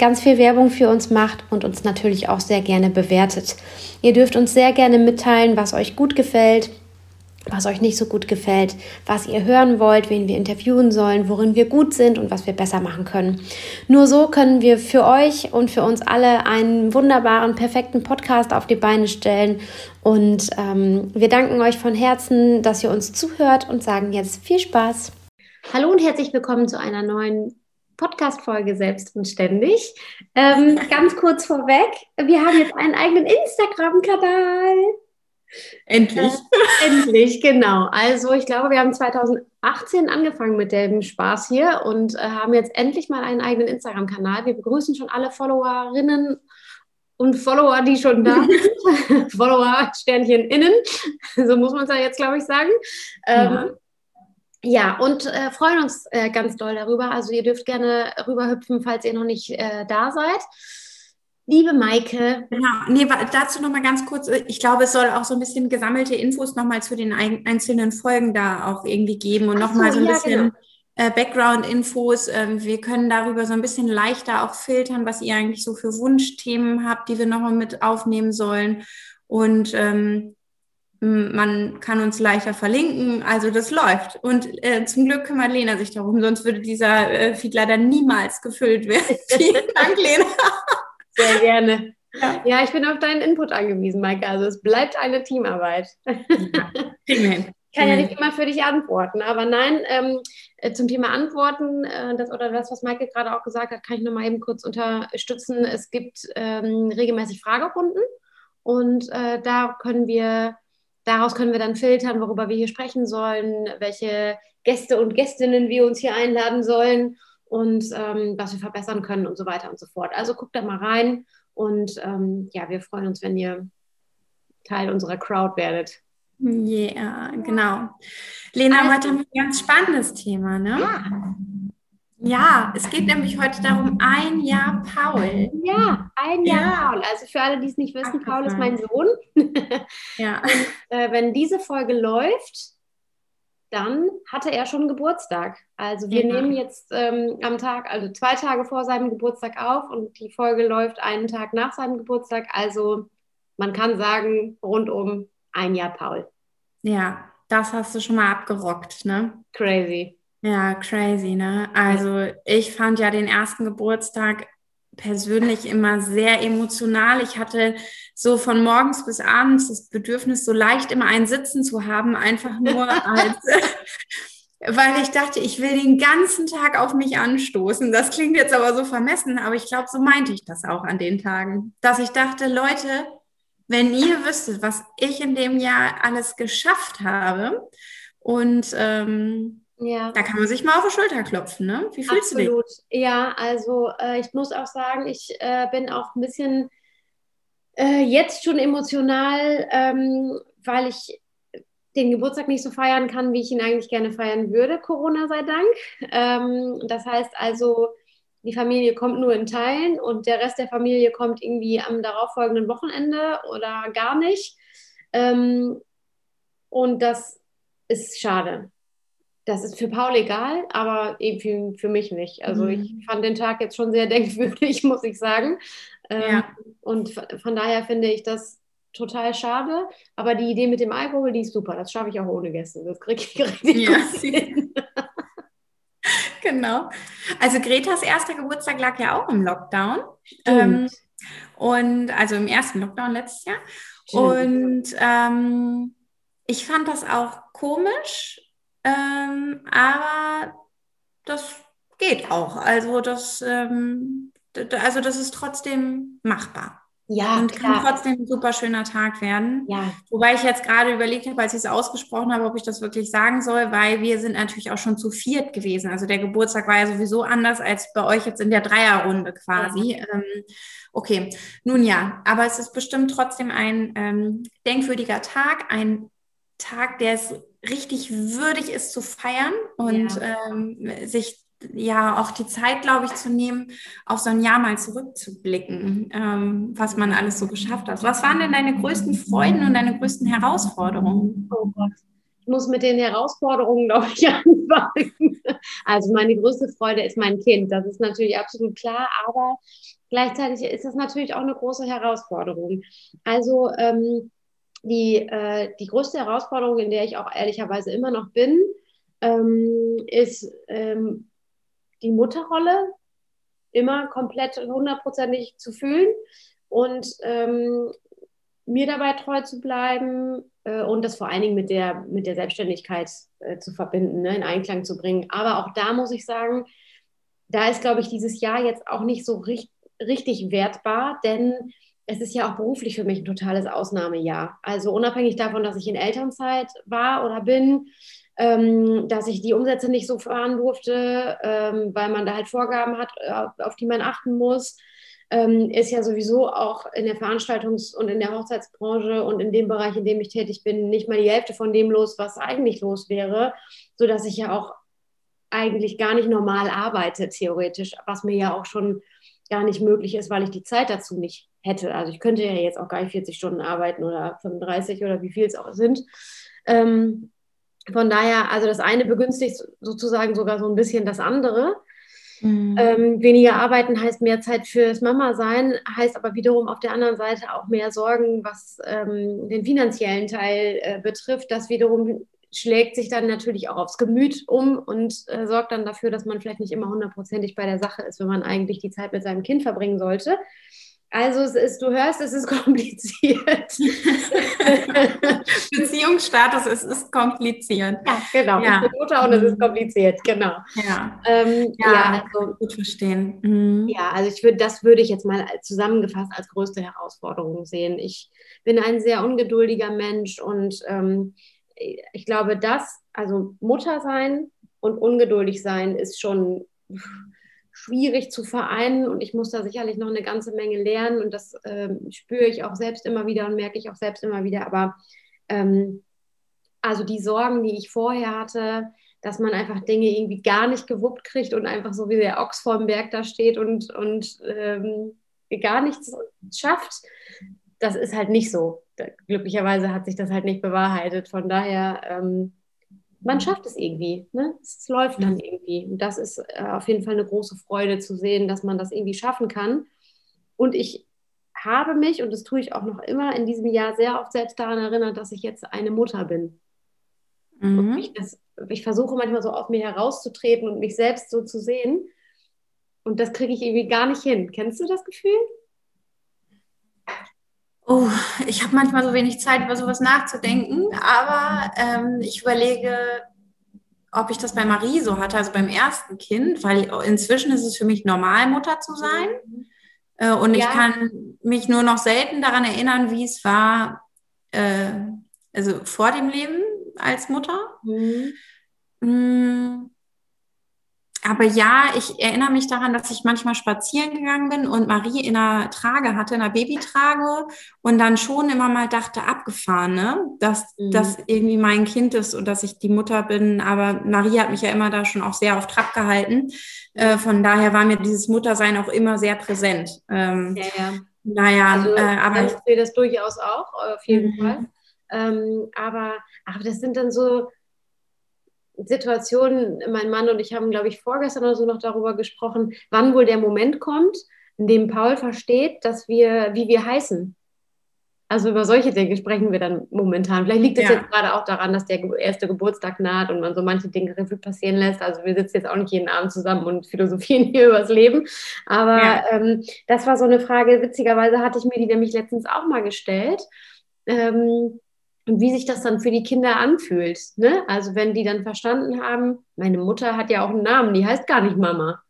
ganz viel Werbung für uns macht und uns natürlich auch sehr gerne bewertet. Ihr dürft uns sehr gerne mitteilen, was euch gut gefällt, was euch nicht so gut gefällt, was ihr hören wollt, wen wir interviewen sollen, worin wir gut sind und was wir besser machen können. Nur so können wir für euch und für uns alle einen wunderbaren, perfekten Podcast auf die Beine stellen. Und ähm, wir danken euch von Herzen, dass ihr uns zuhört und sagen jetzt viel Spaß. Hallo und herzlich willkommen zu einer neuen Podcast-Folge selbst und ständig. Ähm, ganz kurz vorweg, wir haben jetzt einen eigenen Instagram-Kanal. Endlich. Äh, endlich, genau. Also ich glaube, wir haben 2018 angefangen mit dem Spaß hier und äh, haben jetzt endlich mal einen eigenen Instagram-Kanal. Wir begrüßen schon alle Followerinnen und Follower, die schon da sind. Follower, Sternchen innen, so muss man es ja jetzt, glaube ich, sagen. Ähm, ja. Ja, und äh, freuen uns äh, ganz doll darüber. Also ihr dürft gerne rüberhüpfen, falls ihr noch nicht äh, da seid. Liebe Maike. Genau, nee, dazu nochmal ganz kurz. Ich glaube, es soll auch so ein bisschen gesammelte Infos nochmal zu den einzelnen Folgen da auch irgendwie geben und nochmal so, so ein ja, bisschen genau. Äh, Background-Infos. Ähm, wir können darüber so ein bisschen leichter auch filtern, was ihr eigentlich so für Wunschthemen habt, die wir nochmal mit aufnehmen sollen. Und ähm, man kann uns leichter verlinken, also das läuft. Und äh, zum Glück kümmert Lena sich darum, sonst würde dieser äh, Feed leider niemals gefüllt werden. Vielen Dank, Lena. Sehr gerne. Ja. ja. ich bin auf deinen Input angewiesen, Maike. Also es bleibt eine Teamarbeit. Ja, Ich kann ja nicht immer für dich antworten, aber nein, ähm, äh, zum Thema Antworten, äh, das oder das, was Maike gerade auch gesagt hat, kann ich nur mal eben kurz unterstützen. Es gibt ähm, regelmäßig Fragerunden und äh, da können wir Daraus können wir dann filtern, worüber wir hier sprechen sollen, welche Gäste und Gästinnen wir uns hier einladen sollen und ähm, was wir verbessern können und so weiter und so fort. Also guckt da mal rein und ähm, ja, wir freuen uns, wenn ihr Teil unserer Crowd werdet. Ja, yeah, genau. Lena, also, heute haben wir ein ganz spannendes Thema, ne? Ja. Ja, es geht nämlich heute darum, ein Jahr Paul. Ja, ein Jahr ja. Paul. Also für alle, die es nicht wissen, Paul ist mein Sohn. ja. Und, äh, wenn diese Folge läuft, dann hatte er schon Geburtstag. Also wir ja. nehmen jetzt ähm, am Tag, also zwei Tage vor seinem Geburtstag auf und die Folge läuft einen Tag nach seinem Geburtstag. Also man kann sagen, rund um ein Jahr Paul. Ja, das hast du schon mal abgerockt, ne? Crazy. Ja, crazy, ne? Also ich fand ja den ersten Geburtstag persönlich immer sehr emotional. Ich hatte so von morgens bis abends das Bedürfnis, so leicht immer ein Sitzen zu haben, einfach nur als, weil ich dachte, ich will den ganzen Tag auf mich anstoßen. Das klingt jetzt aber so vermessen, aber ich glaube, so meinte ich das auch an den Tagen, dass ich dachte, Leute, wenn ihr wüsstet, was ich in dem Jahr alles geschafft habe und ähm, ja. Da kann man sich mal auf die Schulter klopfen, ne? Wie fühlst Absolut. du dich? Ja, also äh, ich muss auch sagen, ich äh, bin auch ein bisschen äh, jetzt schon emotional, ähm, weil ich den Geburtstag nicht so feiern kann, wie ich ihn eigentlich gerne feiern würde, Corona sei Dank. Ähm, das heißt also, die Familie kommt nur in Teilen und der Rest der Familie kommt irgendwie am darauffolgenden Wochenende oder gar nicht. Ähm, und das ist schade das ist für Paul egal, aber eben für, für mich nicht. Also mhm. ich fand den Tag jetzt schon sehr denkwürdig, muss ich sagen. Ähm, ja. Und von daher finde ich das total schade. Aber die Idee mit dem Alkohol, die ist super. Das schaffe ich auch ohne Gäste. Das kriege ich richtig ja. hin. genau. Also Gretas erster Geburtstag lag ja auch im Lockdown. Ähm, und also im ersten Lockdown letztes Jahr. Stimmt. Und ähm, ich fand das auch komisch, ähm, aber das geht auch. Also das, ähm, also das ist trotzdem machbar. Ja, und klar. kann trotzdem ein super schöner Tag werden. Ja. Wobei ich jetzt gerade überlegt habe, als ich es ausgesprochen habe, ob ich das wirklich sagen soll, weil wir sind natürlich auch schon zu viert gewesen. Also der Geburtstag war ja sowieso anders als bei euch jetzt in der Dreierrunde quasi. Ja. Ähm, okay, nun ja, aber es ist bestimmt trotzdem ein ähm, denkwürdiger Tag, ein Tag, der es richtig würdig ist zu feiern und ja. ähm, sich ja auch die Zeit, glaube ich, zu nehmen, auf so ein Jahr mal zurückzublicken, ähm, was man alles so geschafft hat. Was waren denn deine größten Freuden und deine größten Herausforderungen? Oh Gott. Ich muss mit den Herausforderungen, glaube ich, anfangen. Also meine größte Freude ist mein Kind. Das ist natürlich absolut klar, aber gleichzeitig ist das natürlich auch eine große Herausforderung. Also ähm, die, äh, die größte Herausforderung, in der ich auch ehrlicherweise immer noch bin, ähm, ist ähm, die Mutterrolle immer komplett hundertprozentig zu fühlen und ähm, mir dabei treu zu bleiben äh, und das vor allen Dingen mit der, mit der Selbstständigkeit äh, zu verbinden, ne, in Einklang zu bringen. Aber auch da muss ich sagen, da ist, glaube ich, dieses Jahr jetzt auch nicht so richtig, richtig wertbar, denn es ist ja auch beruflich für mich ein totales Ausnahmejahr. Also unabhängig davon, dass ich in Elternzeit war oder bin, ähm, dass ich die Umsätze nicht so fahren durfte, ähm, weil man da halt Vorgaben hat, auf, auf die man achten muss. Ähm, ist ja sowieso auch in der Veranstaltungs- und in der Hochzeitsbranche und in dem Bereich, in dem ich tätig bin, nicht mal die Hälfte von dem los, was eigentlich los wäre, sodass ich ja auch eigentlich gar nicht normal arbeite, theoretisch, was mir ja auch schon gar nicht möglich ist, weil ich die Zeit dazu nicht hätte. Also ich könnte ja jetzt auch gar nicht 40 Stunden arbeiten oder 35 oder wie viel es auch sind. Ähm, von daher, also das eine begünstigt sozusagen sogar so ein bisschen das andere. Mhm. Ähm, weniger arbeiten heißt mehr Zeit fürs Mama sein, heißt aber wiederum auf der anderen Seite auch mehr Sorgen, was ähm, den finanziellen Teil äh, betrifft. Das wiederum schlägt sich dann natürlich auch aufs Gemüt um und äh, sorgt dann dafür, dass man vielleicht nicht immer hundertprozentig bei der Sache ist, wenn man eigentlich die Zeit mit seinem Kind verbringen sollte. Also es ist, du hörst, es ist kompliziert. Beziehungsstatus, es ist kompliziert. Ja, genau. Ja. Ich bin Mutter und es ist kompliziert, genau. Ja, ähm, ja, ja also, gut verstehen. Mhm. Ja, also ich würde, das würde ich jetzt mal zusammengefasst als größte Herausforderung sehen. Ich bin ein sehr ungeduldiger Mensch und ähm, ich glaube, das, also Mutter sein und ungeduldig sein ist schon schwierig zu vereinen und ich muss da sicherlich noch eine ganze Menge lernen und das ähm, spüre ich auch selbst immer wieder und merke ich auch selbst immer wieder. Aber ähm, also die Sorgen, die ich vorher hatte, dass man einfach Dinge irgendwie gar nicht gewuppt kriegt und einfach so wie der Ochs vorm Berg da steht und, und ähm, gar nichts schafft, das ist halt nicht so. Glücklicherweise hat sich das halt nicht bewahrheitet. Von daher ähm, man schafft es irgendwie. Ne? Es läuft dann irgendwie. Und das ist äh, auf jeden Fall eine große Freude zu sehen, dass man das irgendwie schaffen kann. Und ich habe mich, und das tue ich auch noch immer, in diesem Jahr sehr oft selbst daran erinnert, dass ich jetzt eine Mutter bin. Mhm. Ich, das, ich versuche manchmal so aus mir herauszutreten und mich selbst so zu sehen. Und das kriege ich irgendwie gar nicht hin. Kennst du das Gefühl? Oh, ich habe manchmal so wenig Zeit, über sowas nachzudenken, aber ähm, ich überlege, ob ich das bei Marie so hatte, also beim ersten Kind, weil inzwischen ist es für mich normal, Mutter zu sein. Äh, und ja. ich kann mich nur noch selten daran erinnern, wie es war, äh, also vor dem Leben als Mutter. Mhm. Aber ja, ich erinnere mich daran, dass ich manchmal spazieren gegangen bin und Marie in einer Trage hatte, in einer Babytrage und dann schon immer mal dachte, abgefahren, ne? dass mhm. das irgendwie mein Kind ist und dass ich die Mutter bin. Aber Marie hat mich ja immer da schon auch sehr auf Trab gehalten. Äh, von daher war mir dieses Muttersein auch immer sehr präsent. Ähm, ja, ja. Naja, also, äh, aber ich sehe das durchaus auch, auf jeden mhm. Fall. Ähm, aber, aber das sind dann so, Situationen, mein Mann und ich haben, glaube ich, vorgestern oder so noch darüber gesprochen, wann wohl der Moment kommt, in dem Paul versteht, dass wir, wie wir heißen. Also über solche Dinge sprechen wir dann momentan. Vielleicht liegt es ja. jetzt gerade auch daran, dass der erste Geburtstag naht und man so manche Dinge Revue passieren lässt. Also wir sitzen jetzt auch nicht jeden Abend zusammen und philosophieren hier übers Leben. Aber ja. ähm, das war so eine Frage, witzigerweise hatte ich mir die nämlich letztens auch mal gestellt. Ähm, und wie sich das dann für die Kinder anfühlt. Ne? Also wenn die dann verstanden haben, meine Mutter hat ja auch einen Namen, die heißt gar nicht Mama.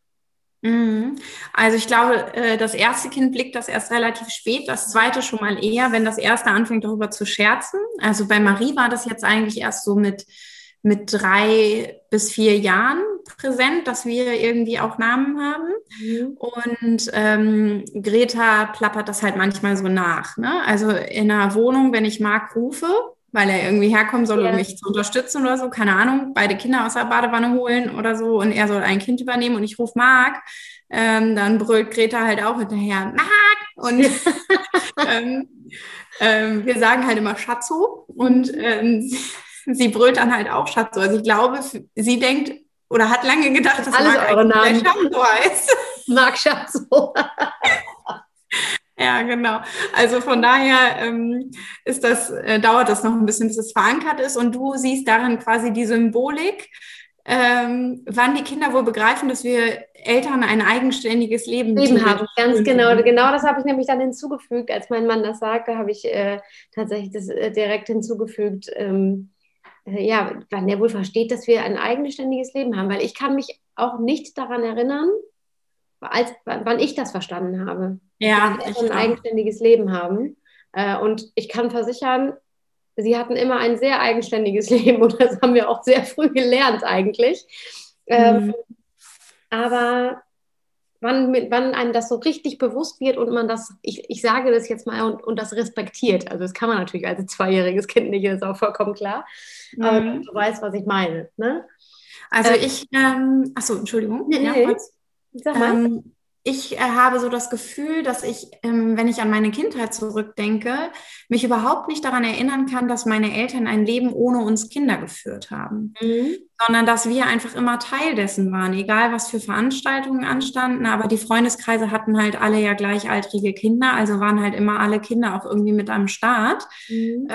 Mhm. Also ich glaube, äh, das erste Kind blickt das erst relativ spät, das zweite schon mal eher, wenn das erste anfängt darüber zu scherzen. Also bei Marie war das jetzt eigentlich erst so mit, mit drei bis vier Jahren präsent, dass wir irgendwie auch Namen haben. Mhm. Und ähm, Greta plappert das halt manchmal so nach. Ne? Also in einer Wohnung, wenn ich Marc rufe, weil er irgendwie herkommen soll, um mich zu unterstützen oder so, keine Ahnung, beide Kinder aus der Badewanne holen oder so und er soll ein Kind übernehmen und ich rufe Marc, ähm, dann brüllt Greta halt auch hinterher, Marc! Und ähm, ähm, wir sagen halt immer Schatzo und ähm, sie brüllt dann halt auch Schatzo. Also ich glaube, sie denkt oder hat lange gedacht, dass Alles Marc eure Namen. Schatzo heißt. Marc Schatzo. Ja, genau. Also von daher ähm, ist das, äh, dauert das noch ein bisschen, bis es verankert ist. Und du siehst darin quasi die Symbolik, ähm, wann die Kinder wohl begreifen, dass wir Eltern ein eigenständiges Leben, Leben haben. Ganz genau. Genau das habe ich nämlich dann hinzugefügt. Als mein Mann das sagte, habe ich äh, tatsächlich das äh, direkt hinzugefügt. Ähm, äh, ja, wann er wohl versteht, dass wir ein eigenständiges Leben haben. Weil ich kann mich auch nicht daran erinnern, als, wann ich das verstanden habe. Ja, dass ein eigenständiges Leben haben. Äh, und ich kann versichern, sie hatten immer ein sehr eigenständiges Leben und das haben wir auch sehr früh gelernt eigentlich. Ähm, mhm. aber wann, wann einem das so richtig bewusst wird und man das, ich, ich sage das jetzt mal und, und das respektiert. Also das kann man natürlich als zweijähriges Kind nicht, ist auch vollkommen klar. Mhm. Aber du weißt, was ich meine. Ne? Also äh, ich, ähm, achso, Entschuldigung. Nee, ja, nee. Sag mal. Ähm, ich äh, habe so das Gefühl, dass ich, ähm, wenn ich an meine Kindheit zurückdenke, mich überhaupt nicht daran erinnern kann, dass meine Eltern ein Leben ohne uns Kinder geführt haben, mhm. sondern dass wir einfach immer Teil dessen waren, egal was für Veranstaltungen anstanden. Aber die Freundeskreise hatten halt alle ja gleichaltrige Kinder, also waren halt immer alle Kinder auch irgendwie mit am Start. Mhm.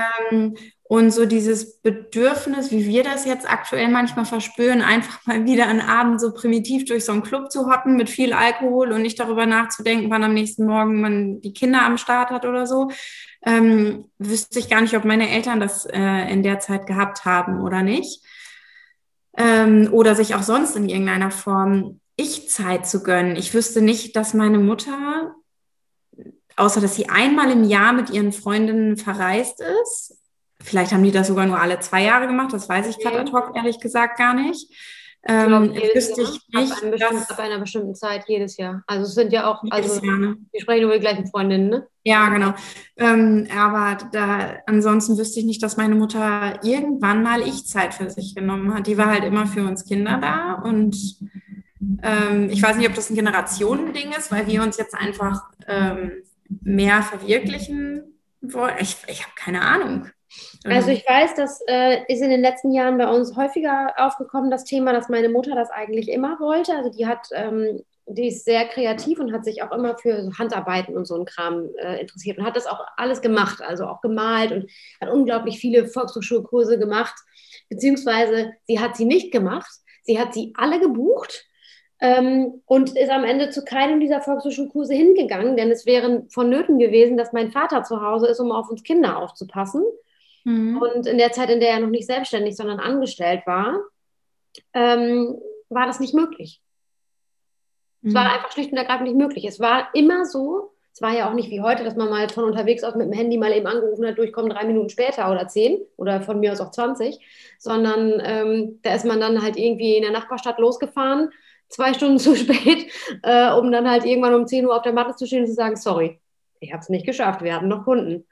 Und so dieses Bedürfnis, wie wir das jetzt aktuell manchmal verspüren, einfach mal wieder einen Abend so primitiv durch so einen Club zu hoppen mit viel Alkohol und nicht darüber nachzudenken, wann am nächsten Morgen man die Kinder am Start hat oder so, ähm, wüsste ich gar nicht, ob meine Eltern das äh, in der Zeit gehabt haben oder nicht. Ähm, oder sich auch sonst in irgendeiner Form ich Zeit zu gönnen. Ich wüsste nicht, dass meine Mutter, außer dass sie einmal im Jahr mit ihren Freundinnen verreist ist, Vielleicht haben die das sogar nur alle zwei Jahre gemacht, das weiß ich gerade ad hoc ehrlich gesagt gar nicht. Ähm, ich wüsste ich nicht, ab, einem ab, einer bestimmten Zeit jedes Jahr. Also es sind ja auch, also Jahr, ne? wir sprechen über die gleichen Freundinnen, ne? Ja, genau. Ähm, aber da, ansonsten wüsste ich nicht, dass meine Mutter irgendwann mal ich Zeit für sich genommen hat. Die war halt immer für uns Kinder da und ähm, ich weiß nicht, ob das ein Generationending ist, weil wir uns jetzt einfach ähm, mehr verwirklichen wollen. Ich, ich habe keine Ahnung. Also ich weiß, das äh, ist in den letzten Jahren bei uns häufiger aufgekommen, das Thema, dass meine Mutter das eigentlich immer wollte. Also die hat, ähm, die ist sehr kreativ und hat sich auch immer für so Handarbeiten und so einen Kram äh, interessiert und hat das auch alles gemacht, also auch gemalt und hat unglaublich viele Volkshochschulkurse gemacht, beziehungsweise sie hat sie nicht gemacht, sie hat sie alle gebucht ähm, und ist am Ende zu keinem dieser Volkshochschulkurse hingegangen, denn es wäre vonnöten gewesen, dass mein Vater zu Hause ist, um auf uns Kinder aufzupassen. Mhm. Und in der Zeit, in der er noch nicht selbstständig, sondern angestellt war, ähm, war das nicht möglich. Mhm. Es war mhm. einfach schlicht und ergreifend nicht möglich. Es war immer so, es war ja auch nicht wie heute, dass man mal von unterwegs aus mit dem Handy mal eben angerufen hat, durchkommen drei Minuten später oder zehn oder von mir aus auch 20, sondern ähm, da ist man dann halt irgendwie in der Nachbarstadt losgefahren, zwei Stunden zu spät, äh, um dann halt irgendwann um 10 Uhr auf der Matte zu stehen und zu sagen, sorry, ich habe es nicht geschafft, wir haben noch Kunden.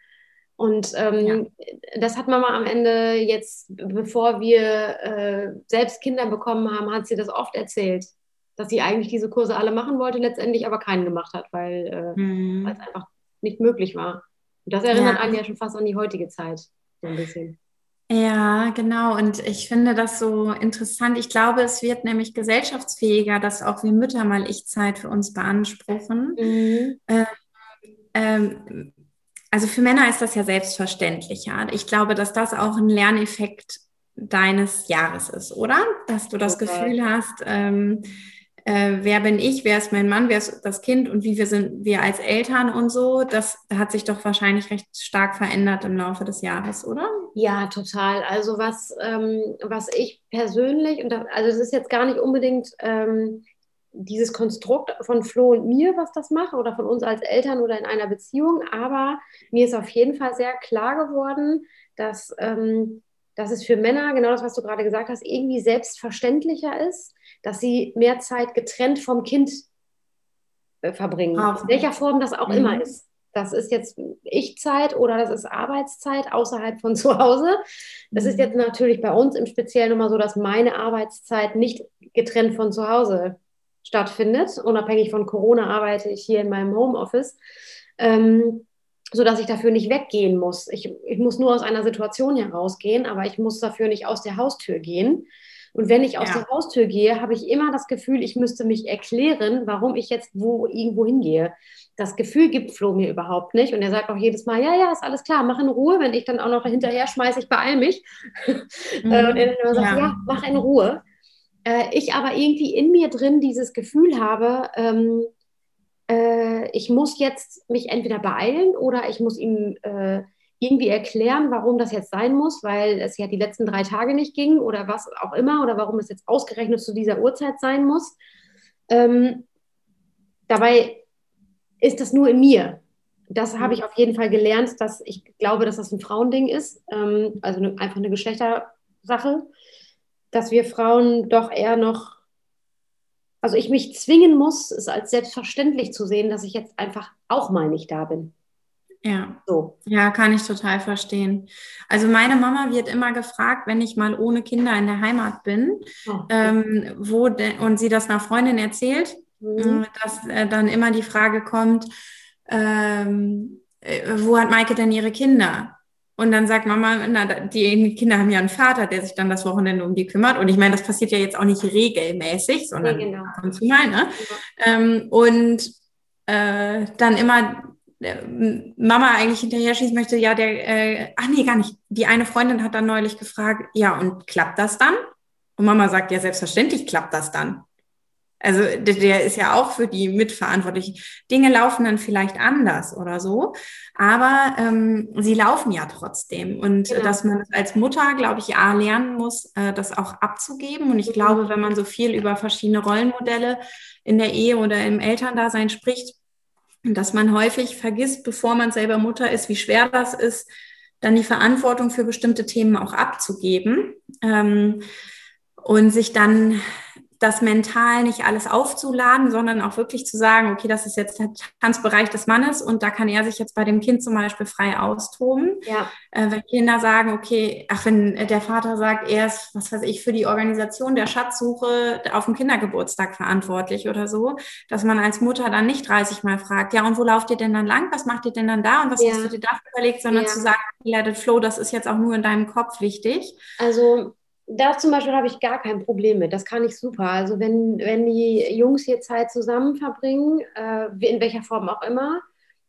Und ähm, ja. das hat Mama am Ende jetzt, bevor wir äh, selbst Kinder bekommen haben, hat sie das oft erzählt, dass sie eigentlich diese Kurse alle machen wollte, letztendlich aber keinen gemacht hat, weil, äh, mhm. es einfach nicht möglich war. Und das erinnert ja. einen ja schon fast an die heutige Zeit, so ein bisschen. Ja, genau. Und ich finde das so interessant. Ich glaube, es wird nämlich gesellschaftsfähiger, dass auch wir Mütter mal Ich-Zeit für uns beanspruchen. Mhm. Ähm, ähm, also für Männer ist das ja selbstverständlich, ja. Ich glaube, dass das auch ein Lerneffekt deines Jahres ist, oder? Dass du das okay. Gefühl hast, ähm, äh, wer bin ich, wer ist mein Mann, wer ist das Kind und wie wir sind wir als Eltern und so, das hat sich doch wahrscheinlich recht stark verändert im Laufe des Jahres, oder? Ja, total. Also was, ähm, was ich persönlich, und das, also es ist jetzt gar nicht unbedingt ähm, dieses Konstrukt von Flo und mir, was das macht, oder von uns als Eltern oder in einer Beziehung, aber mir ist auf jeden Fall sehr klar geworden, dass, ähm, dass es für Männer, genau das, was du gerade gesagt hast, irgendwie selbstverständlicher ist, dass sie mehr Zeit getrennt vom Kind äh, verbringen. Auch. In welcher Form das auch mhm. immer ist. Das ist jetzt Ich-Zeit oder das ist Arbeitszeit außerhalb von zu Hause. Das ist mhm. jetzt natürlich bei uns im Speziellen immer so, dass meine Arbeitszeit nicht getrennt von zu Hause stattfindet. Unabhängig von Corona arbeite ich hier in meinem Homeoffice. Ähm, so dass ich dafür nicht weggehen muss. Ich, ich muss nur aus einer Situation herausgehen, aber ich muss dafür nicht aus der Haustür gehen. Und wenn ich aus ja. der Haustür gehe, habe ich immer das Gefühl, ich müsste mich erklären, warum ich jetzt wo irgendwo hingehe. Das Gefühl gibt Flo mir überhaupt nicht. Und er sagt auch jedes Mal, ja, ja, ist alles klar, mach in Ruhe. Wenn ich dann auch noch hinterher schmeiße, ich beeil mich. Mhm. und er immer sagt, ja. ja, mach in Ruhe. Äh, ich aber irgendwie in mir drin dieses Gefühl habe, ähm, äh, ich muss jetzt mich entweder beeilen oder ich muss ihm äh, irgendwie erklären, warum das jetzt sein muss, weil es ja die letzten drei Tage nicht ging oder was auch immer oder warum es jetzt ausgerechnet zu dieser Uhrzeit sein muss. Ähm, dabei ist das nur in mir. Das habe ich auf jeden Fall gelernt, dass ich glaube, dass das ein Frauending ist, ähm, also eine, einfach eine Geschlechtersache, dass wir Frauen doch eher noch, also ich mich zwingen muss, es als selbstverständlich zu sehen, dass ich jetzt einfach auch mal nicht da bin. Ja. So. Ja, kann ich total verstehen. Also meine Mama wird immer gefragt, wenn ich mal ohne Kinder in der Heimat bin, oh. ähm, wo de, und sie das einer Freundin erzählt, mhm. Äh, dass äh, dann immer die Frage kommt, ähm, äh, wo hat Maike denn ihre Kinder? Und dann sagt Mama, na, die Kinder haben ja einen Vater, der sich dann das Wochenende um die kümmert. Und ich meine, das passiert ja jetzt auch nicht regelmäßig, sondern nee, genau. ab und zu mal. Ne? Ja. Ähm, und äh, dann immer Mama eigentlich hinterher schießen möchte, ja, der, äh, ach nee, gar nicht. Die eine Freundin hat dann neulich gefragt, ja, und klappt das dann? Und Mama sagt, ja, selbstverständlich klappt das dann. Also der, der ist ja auch für die mitverantwortlich. Dinge laufen dann vielleicht anders oder so, aber ähm, sie laufen ja trotzdem. Und genau. dass man als Mutter, glaube ich, ja lernen muss, äh, das auch abzugeben. Und ich mhm. glaube, wenn man so viel über verschiedene Rollenmodelle in der Ehe oder im Elterndasein spricht, dass man häufig vergisst, bevor man selber Mutter ist, wie schwer das ist, dann die Verantwortung für bestimmte Themen auch abzugeben ähm, und sich dann das mental nicht alles aufzuladen, sondern auch wirklich zu sagen, okay, das ist jetzt der Tanzbereich des Mannes und da kann er sich jetzt bei dem Kind zum Beispiel frei austoben. Ja. Äh, wenn Kinder sagen, okay, ach, wenn der Vater sagt, er ist, was weiß ich, für die Organisation der Schatzsuche auf dem Kindergeburtstag verantwortlich oder so, dass man als Mutter dann nicht 30 Mal fragt, ja, und wo lauft ihr denn dann lang? Was macht ihr denn dann da? Und was ja. hast du dir dafür überlegt? Sondern ja. zu sagen, let it flow, das ist jetzt auch nur in deinem Kopf wichtig. Also da zum Beispiel habe ich gar kein Problem mit. Das kann ich super. Also wenn, wenn die Jungs hier Zeit zusammen verbringen, äh, in welcher Form auch immer,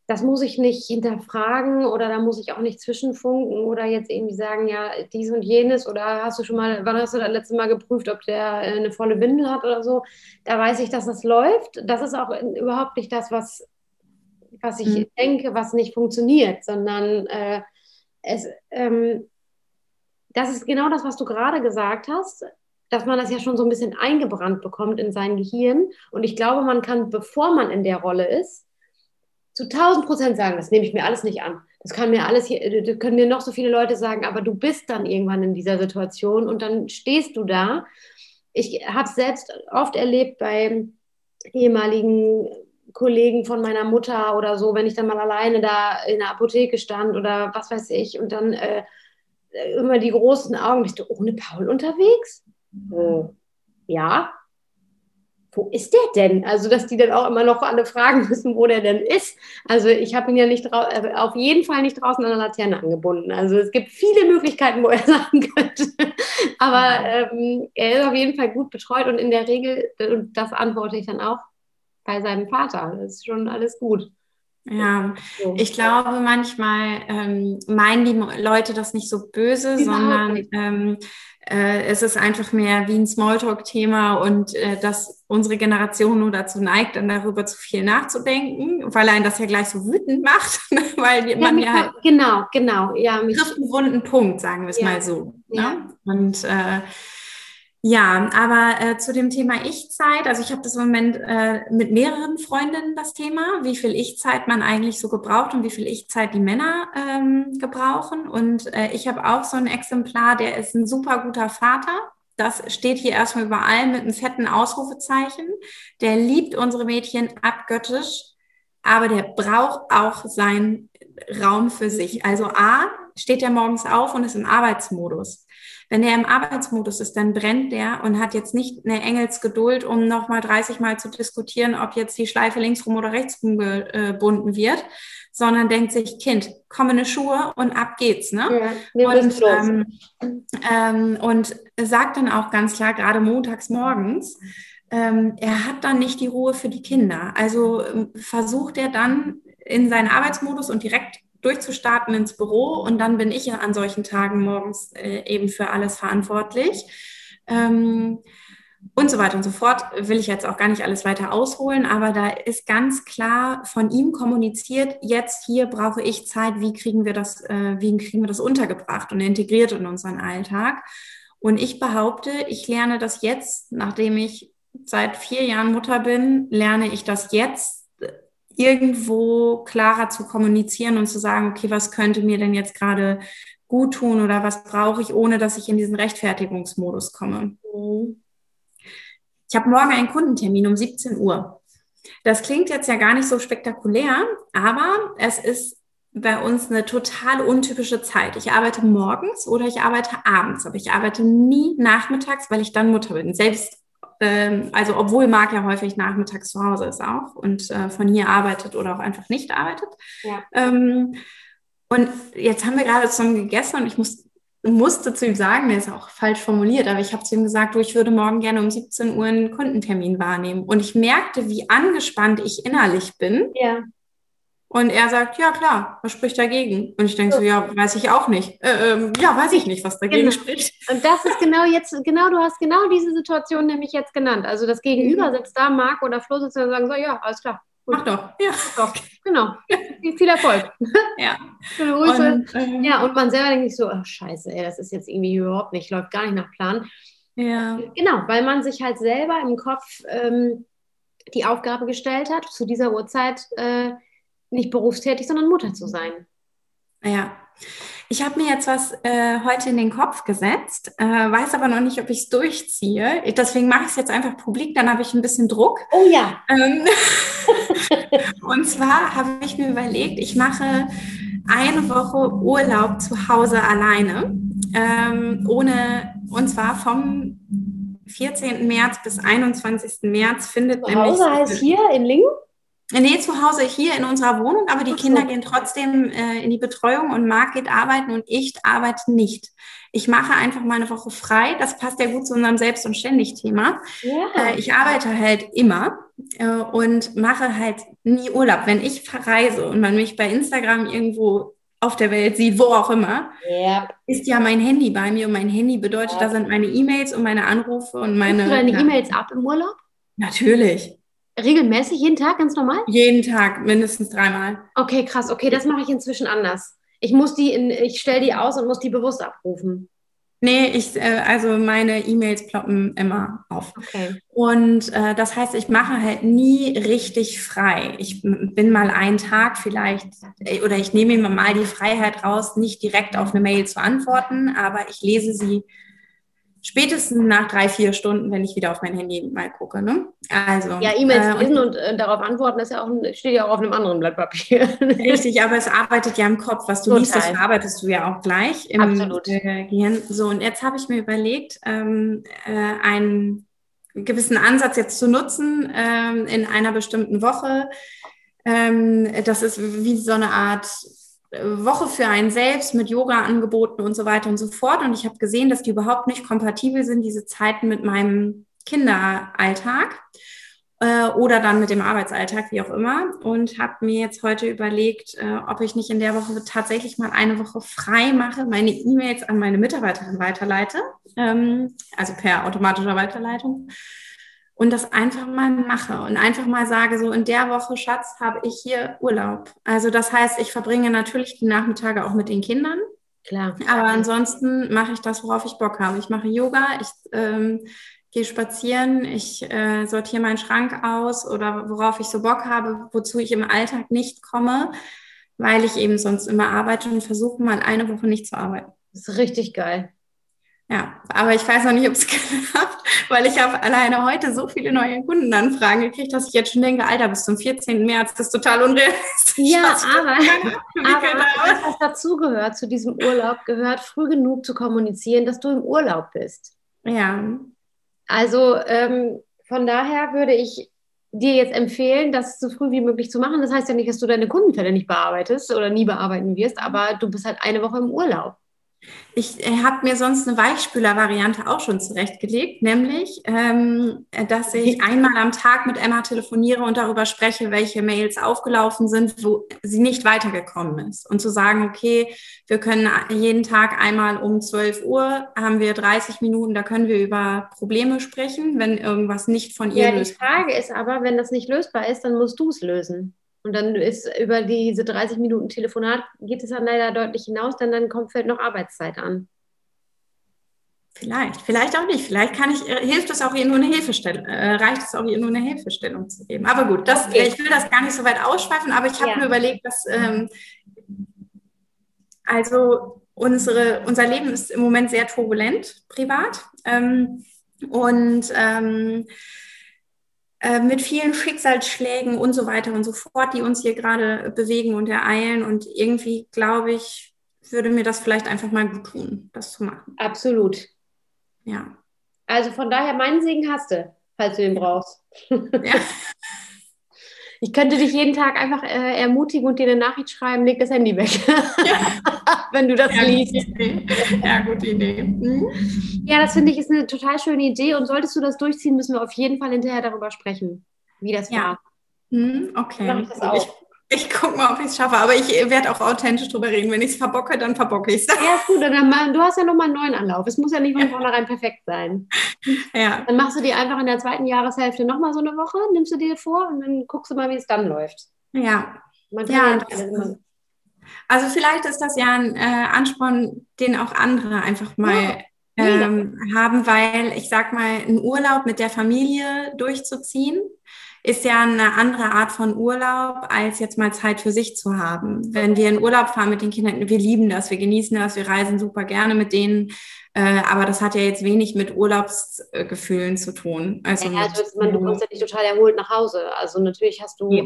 das muss ich nicht hinterfragen oder da muss ich auch nicht zwischenfunken oder jetzt irgendwie sagen, ja, dies und jenes oder hast du schon mal, wann hast du das letzte Mal geprüft, ob der äh, eine volle Windel hat oder so. Da weiß ich, dass das läuft. Das ist auch überhaupt nicht das, was, was ich mhm. denke, was nicht funktioniert, sondern äh, es, ähm, das ist genau das, was du gerade gesagt hast, dass man das ja schon so ein bisschen eingebrannt bekommt in sein Gehirn. Und ich glaube, man kann, bevor man in der Rolle ist, zu 1000 Prozent sagen, das nehme ich mir alles nicht an. Das kann mir alles hier, können mir noch so viele Leute sagen, aber du bist dann irgendwann in dieser Situation und dann stehst du da. Ich habe es selbst oft erlebt bei ehemaligen Kollegen von meiner Mutter oder so, wenn ich dann mal alleine da in der Apotheke stand oder was weiß ich und dann äh, immer die großen Augen. Bist du ohne Paul unterwegs? Äh, ja. Wo ist der denn? Also, dass die dann auch immer noch alle fragen müssen, wo der denn ist. Also, ich habe ihn ja nicht äh, auf jeden Fall nicht draußen an der Laterne angebunden. Also, es gibt viele Möglichkeiten, wo er sein könnte. Aber ähm, er ist auf jeden Fall gut betreut und in der Regel, und das antworte ich dann auch, bei seinem Vater. Das ist schon alles gut. Ja, ich glaube, manchmal ähm, meinen die Leute das nicht so böse, Überhaupt sondern ähm, äh, es ist einfach mehr wie ein Smalltalk-Thema und äh, dass unsere Generation nur dazu neigt, dann darüber zu viel nachzudenken, weil einen das ja gleich so wütend macht, weil ja, man ja halt genau, genau, ja, trifft einen wunden Punkt, sagen wir es ja. mal so. Ne? Ja. Ne? Und äh, ja, aber äh, zu dem Thema Ich-Zeit, also ich habe das im Moment äh, mit mehreren Freundinnen das Thema, wie viel Ich-Zeit man eigentlich so gebraucht und wie viel Ich-Zeit die Männer ähm, gebrauchen. Und äh, ich habe auch so ein Exemplar, der ist ein super guter Vater. Das steht hier erstmal überall mit einem fetten Ausrufezeichen. Der liebt unsere Mädchen abgöttisch, aber der braucht auch seinen Raum für sich. Also A, steht er morgens auf und ist im Arbeitsmodus. Wenn er im Arbeitsmodus ist, dann brennt der und hat jetzt nicht eine Engelsgeduld, um nochmal 30 Mal zu diskutieren, ob jetzt die Schleife links rum oder rechts rum gebunden wird, sondern denkt sich, Kind, komm in die Schuhe und ab geht's. Ne? Ja, und, ähm, ähm, und sagt dann auch ganz klar, gerade montags morgens, ähm, er hat dann nicht die Ruhe für die Kinder. Also ähm, versucht er dann in seinen Arbeitsmodus und direkt durchzustarten ins Büro und dann bin ich an solchen Tagen morgens äh, eben für alles verantwortlich. Ähm, und so weiter und so fort. Will ich jetzt auch gar nicht alles weiter ausholen, aber da ist ganz klar von ihm kommuniziert, jetzt hier brauche ich Zeit, wie kriegen wir das, äh, wie kriegen wir das untergebracht und integriert in unseren Alltag. Und ich behaupte, ich lerne das jetzt, nachdem ich seit vier Jahren Mutter bin, lerne ich das jetzt irgendwo klarer zu kommunizieren und zu sagen, okay, was könnte mir denn jetzt gerade gut tun oder was brauche ich, ohne dass ich in diesen Rechtfertigungsmodus komme. Ich habe morgen einen Kundentermin um 17 Uhr. Das klingt jetzt ja gar nicht so spektakulär, aber es ist bei uns eine total untypische Zeit. Ich arbeite morgens oder ich arbeite abends, aber ich arbeite nie nachmittags, weil ich dann Mutter bin. Selbst ähm, also obwohl Marc ja häufig nachmittags zu Hause ist auch und äh, von hier arbeitet oder auch einfach nicht arbeitet. Ja. Ähm, und jetzt haben wir gerade zusammen gegessen und ich muss, musste zu ihm sagen, der ist auch falsch formuliert, aber ich habe zu ihm gesagt, du, ich würde morgen gerne um 17 Uhr einen Kundentermin wahrnehmen. Und ich merkte, wie angespannt ich innerlich bin. Ja. Und er sagt, ja klar, was spricht dagegen? Und ich denke so, ja, weiß ich auch nicht. Äh, ähm, ja, weiß ich nicht, was dagegen genau. spricht. Und das ist genau jetzt, genau, du hast genau diese Situation nämlich jetzt genannt. Also das Gegenüber mhm. sitzt da, Marc oder Flo sitzt da und sagen so, ja, alles klar. Gut. Mach doch. Ja. Mach doch. Genau. Viel Erfolg. Ja. Und, ähm, ja, und man selber denkt sich so, oh, scheiße, ey, das ist jetzt irgendwie überhaupt nicht, läuft gar nicht nach Plan. Ja. Genau, weil man sich halt selber im Kopf ähm, die Aufgabe gestellt hat, zu dieser Uhrzeit äh, nicht berufstätig, sondern Mutter zu sein. Ja. Ich habe mir jetzt was äh, heute in den Kopf gesetzt, äh, weiß aber noch nicht, ob ich es durchziehe. Deswegen mache ich es jetzt einfach publik, dann habe ich ein bisschen Druck. Oh ja. Ähm, und zwar habe ich mir überlegt, ich mache eine Woche Urlaub zu Hause alleine, ähm, ohne, und zwar vom 14. März bis 21. März findet zu Hause nämlich. heißt hier in Lingen? Nee, zu Hause hier in unserer Wohnung, aber die okay. Kinder gehen trotzdem äh, in die Betreuung und Marc geht arbeiten und ich arbeite nicht. Ich mache einfach mal eine Woche frei. Das passt ja gut zu unserem Selbst- und Ständig-Thema. Ja. Äh, ich arbeite halt immer äh, und mache halt nie Urlaub. Wenn ich verreise und man mich bei Instagram irgendwo auf der Welt sieht, wo auch immer, ja. ist ja mein Handy bei mir und mein Handy bedeutet, ja. da sind meine E-Mails und meine Anrufe und meine. Rufst du deine E-Mails ab im Urlaub? Natürlich. Regelmäßig, jeden Tag, ganz normal? Jeden Tag, mindestens dreimal. Okay, krass. Okay, das mache ich inzwischen anders. Ich muss die, in, ich stelle die aus und muss die bewusst abrufen. Nee, ich, äh, also meine E-Mails ploppen immer auf. Okay. Und äh, das heißt, ich mache halt nie richtig frei. Ich bin mal einen Tag vielleicht, äh, oder ich nehme mir mal die Freiheit raus, nicht direkt auf eine Mail zu antworten, aber ich lese sie spätestens nach drei, vier Stunden, wenn ich wieder auf mein Handy mal gucke. Ne? Also, ja, E-Mails äh, lesen und äh, darauf antworten, ist ja auch, steht ja auch auf einem anderen Blatt Papier. Richtig, aber es arbeitet ja im Kopf. Was du Total. liest, das verarbeitest du ja auch gleich im Absolut. Äh, Gehirn. So, und jetzt habe ich mir überlegt, ähm, äh, einen gewissen Ansatz jetzt zu nutzen ähm, in einer bestimmten Woche. Ähm, das ist wie so eine Art Woche für einen selbst mit Yoga-Angeboten und so weiter und so fort. Und ich habe gesehen, dass die überhaupt nicht kompatibel sind, diese Zeiten mit meinem Kinderalltag. äh, oder dann mit dem Arbeitsalltag, wie auch immer. Und habe mir jetzt heute überlegt, äh, ob ich nicht in der Woche tatsächlich mal eine Woche frei mache, meine E-Mails an meine Mitarbeiterin weiterleite, ähm, also per automatischer Weiterleitung. Und das einfach mal mache und einfach mal sage, so in der Woche, Schatz, habe ich hier Urlaub. Also das heißt, ich verbringe natürlich die Nachmittage auch mit den Kindern. Klar. Aber ansonsten mache ich das, worauf ich Bock habe. Ich mache Yoga, ich ähm, gehe spazieren, ich äh, sortiere meinen Schrank aus oder worauf ich so Bock habe, wozu ich im Alltag nicht komme, weil ich eben sonst immer arbeite und versuche mal eine Woche nicht zu arbeiten. Das ist richtig geil. Ja, aber ich weiß noch nicht, ob es klappt, weil ich habe alleine heute so viele neue Kundenanfragen gekriegt, dass ich jetzt schon denke, Alter, bis zum 14. März, das ist total unrealistisch. Ja, aber, aber was dazugehört, zu diesem Urlaub, gehört früh genug zu kommunizieren, dass du im Urlaub bist. Ja. Also ähm, von daher würde ich dir jetzt empfehlen, das so früh wie möglich zu machen. Das heißt ja nicht, dass du deine Kundenfälle nicht bearbeitest oder nie bearbeiten wirst, aber du bist halt eine Woche im Urlaub. Ich äh, habe mir sonst eine Weichspüler-Variante auch schon zurechtgelegt, nämlich, ähm, dass ich einmal am Tag mit Emma telefoniere und darüber spreche, welche Mails aufgelaufen sind, wo sie nicht weitergekommen ist. Und zu sagen, okay, wir können jeden Tag einmal um 12 Uhr, haben wir 30 Minuten, da können wir über Probleme sprechen, wenn irgendwas nicht von ihr ja, löst. Die Frage ist aber, wenn das nicht lösbar ist, dann musst du es lösen. Und dann ist über diese 30 Minuten Telefonat geht es dann leider deutlich hinaus, denn dann kommt vielleicht noch Arbeitszeit an. Vielleicht, vielleicht auch nicht. Vielleicht kann ich, äh, hilft es auch ihr nur eine Hilfestellung, äh, reicht es auch ihr nur eine Hilfestellung zu geben. Aber gut, das, okay. ich will das gar nicht so weit ausschweifen, aber ich habe ja. mir überlegt, dass ähm, also unsere, unser Leben ist im Moment sehr turbulent, privat. Ähm, und ähm, äh, mit vielen Schicksalsschlägen und so weiter und so fort, die uns hier gerade bewegen und ereilen. Und irgendwie, glaube ich, würde mir das vielleicht einfach mal gut tun, das zu machen. Absolut. Ja. Also von daher, meinen Segen hast du, falls du ihn brauchst. Ja. Ich könnte dich jeden Tag einfach äh, ermutigen und dir eine Nachricht schreiben, leg das Handy weg. Ja. Wenn du das ja, liest. Gute ja, gute Idee. Mhm. Ja, das finde ich ist eine total schöne Idee. Und solltest du das durchziehen, müssen wir auf jeden Fall hinterher darüber sprechen, wie das ja. war. Mhm, okay. Ich, ich, gucke mal, ob ich es schaffe, aber ich werde auch authentisch drüber reden. Wenn ich es verbocke, dann verbocke ich es. Ja, ist gut. Dann mal, du hast ja nochmal einen neuen Anlauf. Es muss ja nicht von vornherein perfekt sein. Ja. Dann machst du dir einfach in der zweiten Jahreshälfte nochmal so eine Woche, nimmst du dir vor und dann guckst du mal, wie es dann läuft. Ja. ja, also vielleicht ist das ja ein äh, Ansporn, den auch andere einfach mal ja. ähm, haben, weil ich sag mal, einen Urlaub mit der Familie durchzuziehen, ist ja eine andere Art von Urlaub, als jetzt mal Zeit für sich zu haben. Wenn wir in Urlaub fahren mit den Kindern, wir lieben das, wir genießen das, wir reisen super gerne mit denen, äh, aber das hat ja jetzt wenig mit Urlaubsgefühlen zu tun. Also, ja, also man, du kommst ja nicht total erholt nach Hause. Also natürlich hast du ja.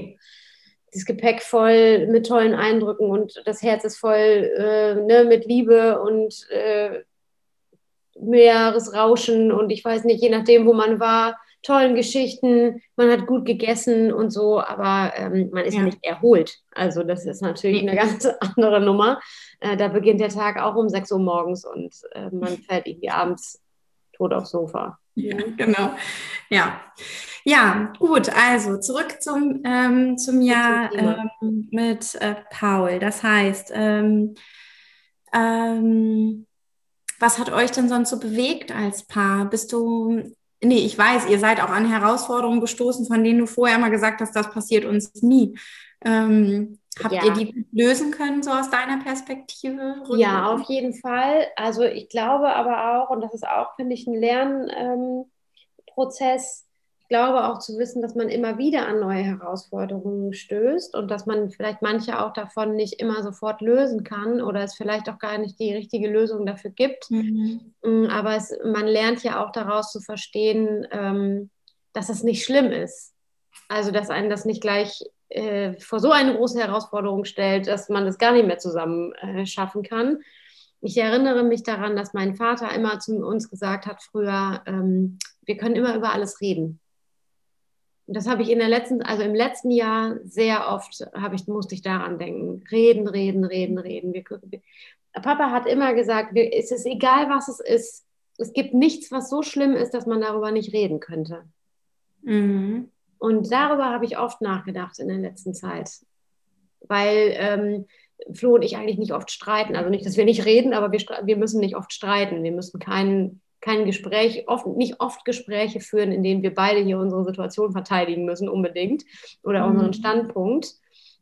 das Gepäck voll mit tollen Eindrücken und das Herz ist voll äh, ne, mit Liebe und äh, Meeresrauschen und ich weiß nicht, je nachdem, wo man war, tollen Geschichten, man hat gut gegessen und so, aber ähm, man ist ja. ja. nicht erholt. Also das ist natürlich eine ganz andere Nummer. Äh, da beginnt der Tag auch um 6 Uhr morgens und äh, man fällt irgendwie abends tot aufs Sofa. Ja, genau. Ja. Ja, gut, also zurück zum, ähm, zum Jahr ähm, mit äh, Paul. Das heißt, ähm, ähm, was hat euch denn sonst so bewegt als Paar? Bist du nee, ich weiß, ihr seid auch an Herausforderungen gestoßen, von denen du vorher mal gesagt hast, das passiert uns nie. Ähm, habt ja. ihr die lösen können, so aus deiner Perspektive? Ja, auf jeden Fall. Also ich glaube aber auch, und das ist auch, finde ich, ein Lernprozess, glaube auch zu wissen, dass man immer wieder an neue Herausforderungen stößt und dass man vielleicht manche auch davon nicht immer sofort lösen kann oder es vielleicht auch gar nicht die richtige Lösung dafür gibt. Mhm. Mm, aber es, man lernt ja auch daraus zu verstehen, ähm, dass es nicht schlimm ist. Also, dass einen das nicht gleich äh, vor so eine große Herausforderung stellt, dass man das gar nicht mehr zusammen äh, schaffen kann. Ich erinnere mich daran, dass mein Vater immer zu uns gesagt hat früher, ähm, wir können immer über alles reden. Und das habe ich in der letzten, also im letzten Jahr sehr oft habe ich, musste ich daran denken. Reden, reden, reden, reden. Wir, Papa hat immer gesagt, es ist egal, was es ist. Es gibt nichts, was so schlimm ist, dass man darüber nicht reden könnte. Mhm. Und darüber habe ich oft nachgedacht in der letzten Zeit. Weil ähm, Flo und ich eigentlich nicht oft streiten. Also nicht, dass wir nicht reden, aber wir, wir müssen nicht oft streiten. Wir müssen kein, kein Gespräch, oft, nicht oft Gespräche führen, in denen wir beide hier unsere Situation verteidigen müssen, unbedingt. Oder mhm. unseren Standpunkt.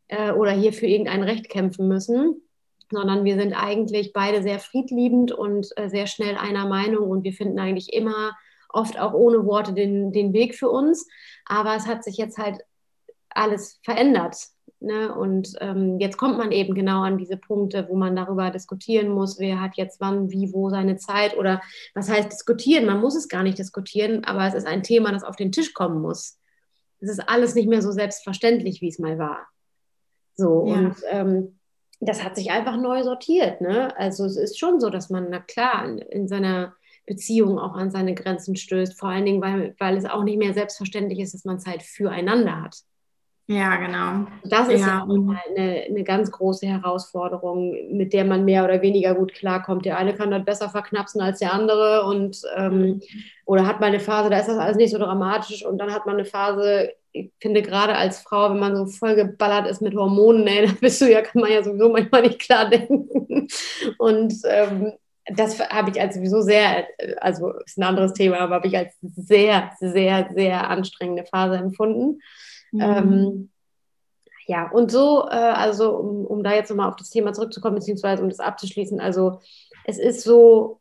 Äh, oder hier für irgendein Recht kämpfen müssen. Sondern wir sind eigentlich beide sehr friedliebend und äh, sehr schnell einer Meinung und wir finden eigentlich immer oft auch ohne Worte den, den Weg für uns. Aber es hat sich jetzt halt alles verändert. Ne? Und ähm, jetzt kommt man eben genau an diese Punkte, wo man darüber diskutieren muss, wer hat jetzt wann, wie, wo seine Zeit oder was heißt diskutieren. Man muss es gar nicht diskutieren, aber es ist ein Thema, das auf den Tisch kommen muss. Es ist alles nicht mehr so selbstverständlich, wie es mal war. So, ja. und ähm, das hat sich einfach neu sortiert. Ne? Also es ist schon so, dass man, na klar, in seiner Beziehung auch an seine Grenzen stößt, vor allen Dingen, weil, weil es auch nicht mehr selbstverständlich ist, dass man Zeit füreinander hat. Ja, genau. Das ist ja, eine, eine ganz große Herausforderung, mit der man mehr oder weniger gut klarkommt. Der eine kann das besser verknapsen als der andere und ähm, oder hat mal eine Phase, da ist das alles nicht so dramatisch und dann hat man eine Phase, ich finde gerade als Frau, wenn man so voll geballert ist mit Hormonen, ey, da bist du ja, kann man ja sowieso manchmal nicht klar denken. Und ähm, das habe ich als sowieso sehr, also ist ein anderes Thema, aber habe ich als sehr, sehr, sehr anstrengende Phase empfunden. Mhm. Ähm, ja, und so, äh, also um, um da jetzt nochmal auf das Thema zurückzukommen, beziehungsweise um das abzuschließen, also es ist so,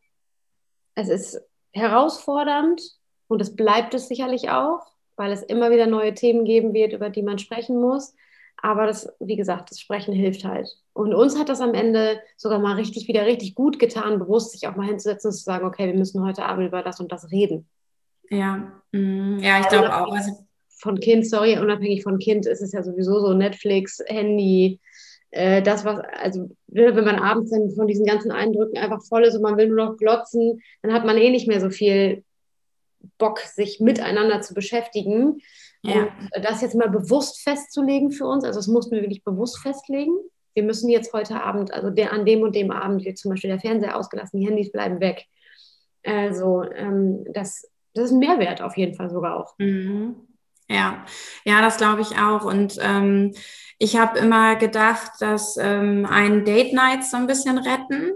es ist herausfordernd und es bleibt es sicherlich auch, weil es immer wieder neue Themen geben wird, über die man sprechen muss. Aber das, wie gesagt, das Sprechen hilft halt. Und uns hat das am Ende sogar mal richtig wieder richtig gut getan, bewusst sich auch mal hinzusetzen und zu sagen, okay, wir müssen heute Abend über das und das reden. Ja, mm, ja, ich glaube auch. Also von Kind, sorry, unabhängig von Kind ist es ja sowieso so Netflix, Handy, äh, das, was, also ne, wenn man abends dann von diesen ganzen Eindrücken einfach voll ist und man will nur noch glotzen, dann hat man eh nicht mehr so viel Bock, sich miteinander zu beschäftigen. Ja. Und das jetzt mal bewusst festzulegen für uns, also das mussten wir wirklich bewusst festlegen. Wir müssen jetzt heute Abend, also der, an dem und dem Abend wird zum Beispiel der Fernseher ausgelassen, die Handys bleiben weg. Also ähm, das, das ist ein Mehrwert auf jeden Fall sogar auch. Mhm. Ja, ja, das glaube ich auch. Und ähm, ich habe immer gedacht, dass ähm, ein Date Night so ein bisschen retten.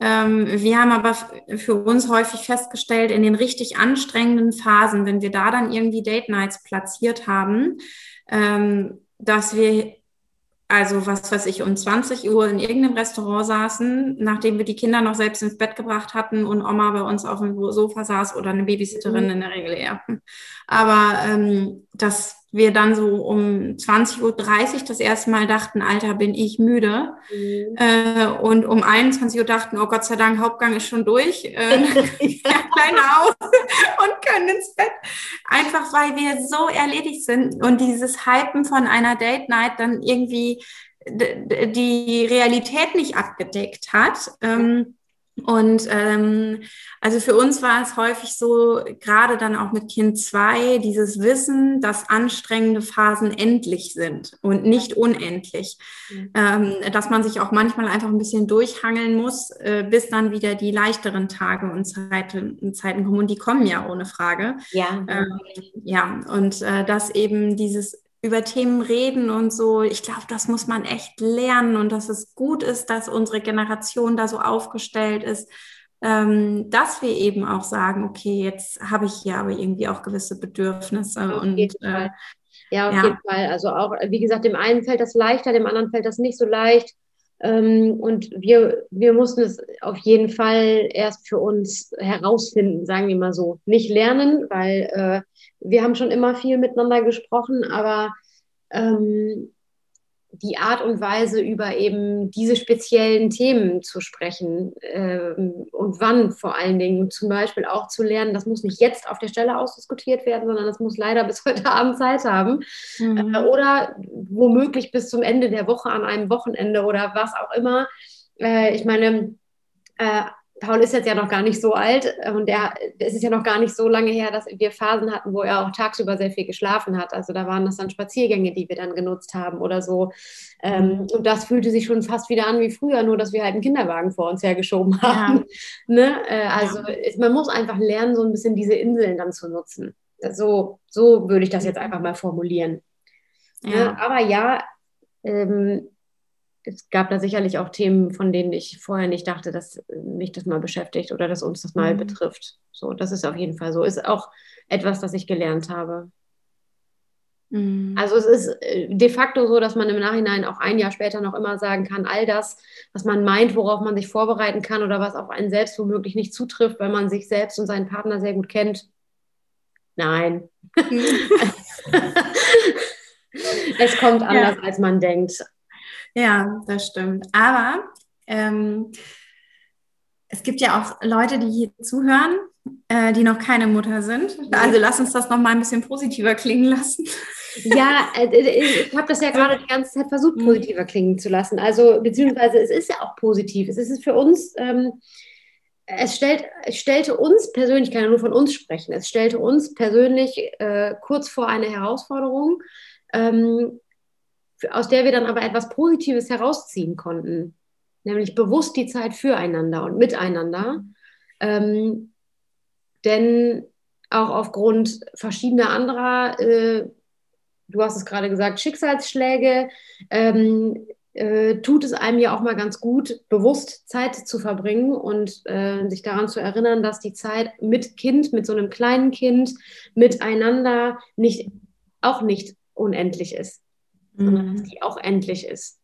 Ähm, wir haben aber für uns häufig festgestellt, in den richtig anstrengenden Phasen, wenn wir da dann irgendwie Date Nights platziert haben, ähm, dass wir also was weiß ich, um 20 Uhr in irgendeinem Restaurant saßen, nachdem wir die Kinder noch selbst ins Bett gebracht hatten und Oma bei uns auf dem Sofa saß oder eine Babysitterin mhm. in der Regel eher. Aber ähm, dass wir dann so um 20.30 Uhr das erste Mal dachten, Alter, bin ich müde. Mhm. Äh, und um 21 Uhr dachten, oh Gott sei Dank, Hauptgang ist schon durch. Äh, kleiner aus und können ins Bett. Einfach weil wir so erledigt sind und dieses Hypen von einer Date Night dann irgendwie die Realität nicht abgedeckt hat. Ähm, und ähm, also für uns war es häufig so, gerade dann auch mit Kind zwei, dieses Wissen, dass anstrengende Phasen endlich sind und nicht unendlich. Mhm. Ähm, dass man sich auch manchmal einfach ein bisschen durchhangeln muss, äh, bis dann wieder die leichteren Tage und Zeiten, Zeiten kommen. Und die kommen ja ohne Frage. Ja. Ähm, ja, und äh, dass eben dieses über Themen reden und so. Ich glaube, das muss man echt lernen und dass es gut ist, dass unsere Generation da so aufgestellt ist, ähm, dass wir eben auch sagen, okay, jetzt habe ich hier aber irgendwie auch gewisse Bedürfnisse auf und äh, ja, auf ja. jeden Fall. Also auch, wie gesagt, dem einen fällt das leichter, dem anderen fällt das nicht so leicht. Ähm, und wir, wir mussten es auf jeden Fall erst für uns herausfinden, sagen wir mal so. Nicht lernen, weil äh, wir haben schon immer viel miteinander gesprochen, aber ähm, die Art und Weise, über eben diese speziellen Themen zu sprechen ähm, und wann vor allen Dingen zum Beispiel auch zu lernen, das muss nicht jetzt auf der Stelle ausdiskutiert werden, sondern das muss leider bis heute Abend Zeit haben mhm. äh, oder womöglich bis zum Ende der Woche an einem Wochenende oder was auch immer. Äh, ich meine, äh, Paul ist jetzt ja noch gar nicht so alt äh, und der, es ist ja noch gar nicht so lange her, dass wir Phasen hatten, wo er auch tagsüber sehr viel geschlafen hat. Also da waren das dann Spaziergänge, die wir dann genutzt haben oder so. Ähm, und das fühlte sich schon fast wieder an wie früher, nur dass wir halt einen Kinderwagen vor uns hergeschoben haben. Ja. Ne? Äh, also ja. man muss einfach lernen, so ein bisschen diese Inseln dann zu nutzen. So, so würde ich das jetzt einfach mal formulieren. Ja. Ja. aber ja, ähm, es gab da sicherlich auch Themen, von denen ich vorher nicht dachte, dass mich das mal beschäftigt oder dass uns das mal Mhm. betrifft. So, das ist auf jeden Fall so. Ist auch etwas, das ich gelernt habe. Mhm. Also es ist äh, de facto so, dass man im Nachhinein auch ein Jahr später noch immer sagen kann, all das, was man meint, worauf man sich vorbereiten kann oder was auf einen selbst womöglich nicht zutrifft, weil man sich selbst und seinen Partner sehr gut kennt. Nein. es kommt anders, als man denkt. Ja, das stimmt. Aber ähm, es gibt ja auch Leute, die hier zuhören, äh, die noch keine Mutter sind. Also lass uns das noch mal ein bisschen positiver klingen lassen. Ja, äh, ich habe das ja gerade die ganze Zeit versucht, Mhm. positiver klingen zu lassen. Also, beziehungsweise es ist ja auch positiv. Es ist für uns, ähm, es, stellt, es stellte uns persönlich, ich kann ja nur von uns sprechen, es stellte uns persönlich äh, kurz vor eine Herausforderung, ähm, aus der wir dann aber etwas Positives herausziehen konnten. Nämlich bewusst die Zeit füreinander und miteinander. Ähm, denn auch aufgrund verschiedener anderer äh, du hast es gerade gesagt, Schicksalsschläge, ähm, äh, tut es einem ja auch mal ganz gut, bewusst Zeit zu verbringen und äh, sich daran zu erinnern, dass die Zeit mit Kind, mit so einem kleinen Kind, miteinander nicht, auch nicht unendlich ist, sondern dass die auch endlich ist.